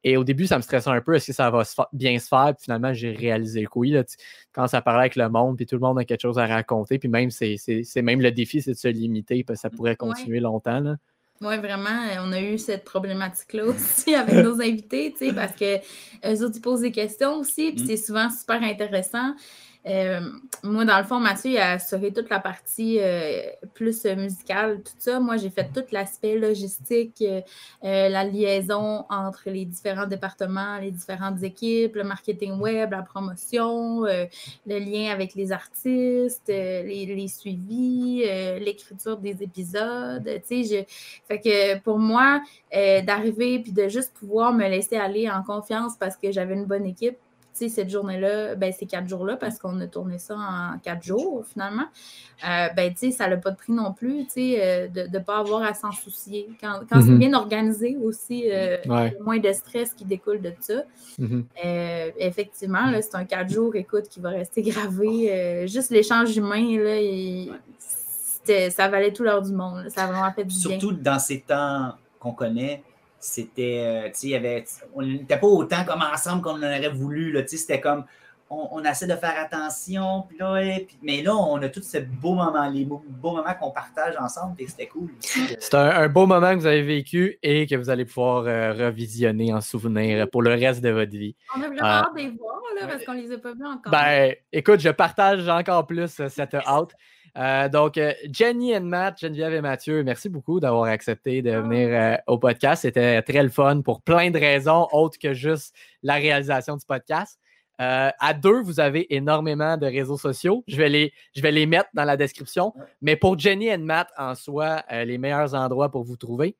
Et au début, ça me stressait un peu. Est-ce que ça va se bien se faire? Puis finalement, j'ai réalisé que oui. Là, quand ça parlait avec le monde, puis tout le monde a quelque chose à raconter, puis même, c'est même le défi, c'est de se limiter, parce que ça pourrait continuer longtemps. Là. Oui, vraiment, euh, on a eu cette problématique-là aussi avec nos invités, parce que eux autres, ils posent des questions aussi, puis Mm. c'est souvent super intéressant. Euh, moi, dans le fond, Mathieu, il a assuré toute la partie euh, plus musicale, tout ça. Moi, j'ai fait tout l'aspect logistique, euh, la liaison entre les différents départements, les différentes équipes, le marketing web, la promotion, le lien avec les artistes, les, suivis, l'écriture des épisodes. Je- fait que pour moi, d'arriver puis de juste pouvoir me laisser aller en confiance parce que j'avais une bonne équipe. Tu sais, cette journée-là, ben, ces quatre jours-là, parce qu'on a tourné ça en quatre jours, finalement. Euh, ben, tu sais, ça n'a pas de prix non plus, tu sais, euh, de ne pas avoir à s'en soucier. Quand, quand c'est Mhm. bien organisé aussi, euh, Ouais. il y a moins de stress qui découle de ça. Mhm. Euh, effectivement, là, c'est un quatre jours, écoute, qui va rester gravé. Euh, juste l'échange humain, là, il- ça valait tout l'heure du monde. là. Ça a vraiment fait du bien. Surtout dans ces temps qu'on connaît, c'était, euh, tu sais, il y avait, on n'était pas autant comme ensemble qu'on en aurait voulu, là, tu sais, c'était comme, on, on essaie de faire attention, puis là, puis- mais là, on a tous ces beaux moments, les beaux, beaux moments qu'on partage ensemble, et c'était cool. aussi, euh, C'est un, un beau moment que vous avez vécu et que vous allez pouvoir euh, revisionner en souvenir pour le reste de votre vie. On a vraiment hâte de les voir, là, parce qu'on les a pas vus encore. Ben, écoute, je partage encore plus cette hâte. Euh, donc, euh, Jenny et Matt, Geneviève et Mathieu, merci beaucoup d'avoir accepté de venir euh, au podcast. C'était très le fun pour plein de raisons, autres que juste la réalisation du podcast. Euh, à deux, vous avez énormément de réseaux sociaux. Je vais les, je vais les mettre dans la description. Mais pour Jenny et Matt, en soi, les meilleurs endroits pour vous trouver?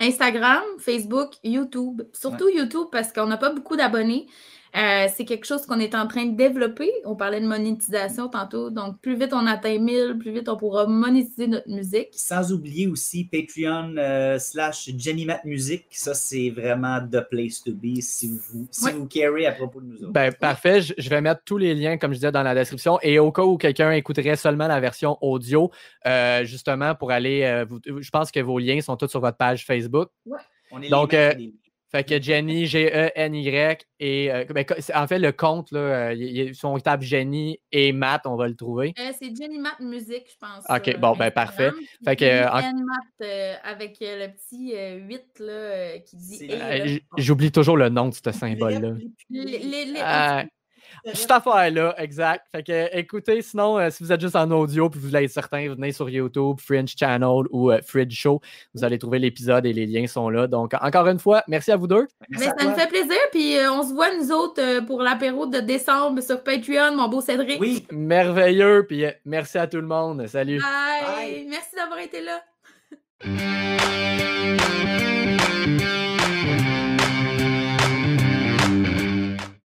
Instagram, Facebook, YouTube. Surtout YouTube parce qu'on n'a pas beaucoup d'abonnés. Euh, c'est quelque chose qu'on est en train de développer. On parlait de monétisation tantôt. Donc, plus vite on atteint 1000, plus vite on pourra monétiser notre musique. Sans oublier aussi Patreon euh, slash Jenny Matt Music. Ça, c'est vraiment the place to be si vous, si Ouais. vous carez à propos de nous autres. Ben, parfait. Je, je vais mettre tous les liens, comme je disais, dans la description. Et au cas où quelqu'un écouterait seulement la version audio, euh, justement, pour aller. euh, vous- je pense que vos liens sont tous sur votre page Facebook. on est donc, les euh, Fait que Jenny, G-E-N-Y, et euh, ben, en fait, le compte, là, euh, il- il- si on tape Jenny et Matt, on va le trouver. Euh, c'est Jenny Matt Music, je pense. Ok, sur bon, ben, Instagram. parfait. Fait que, Jenny euh, en-. Matt, euh, avec euh, le petit euh, 8 là, euh, qui dit Euh, J'oublie toujours le nom de ce symbole-là. Cette affaire-là, exact. Fait que, écoutez, sinon, euh, si vous êtes juste en audio puis vous voulez être certain, venez sur YouTube, Fringe Channel ou euh, Fridge Show. Vous allez trouver l'épisode et les liens sont là. Donc, encore une fois, merci à vous deux. Ça me toi. fait plaisir, puis euh, on se voit nous autres euh, pour l'apéro de décembre sur Patreon, mon beau Cédric. Oui, Merveilleux. Puis, euh, merci à tout le monde. Salut. Bye. Bye. Merci d'avoir été là.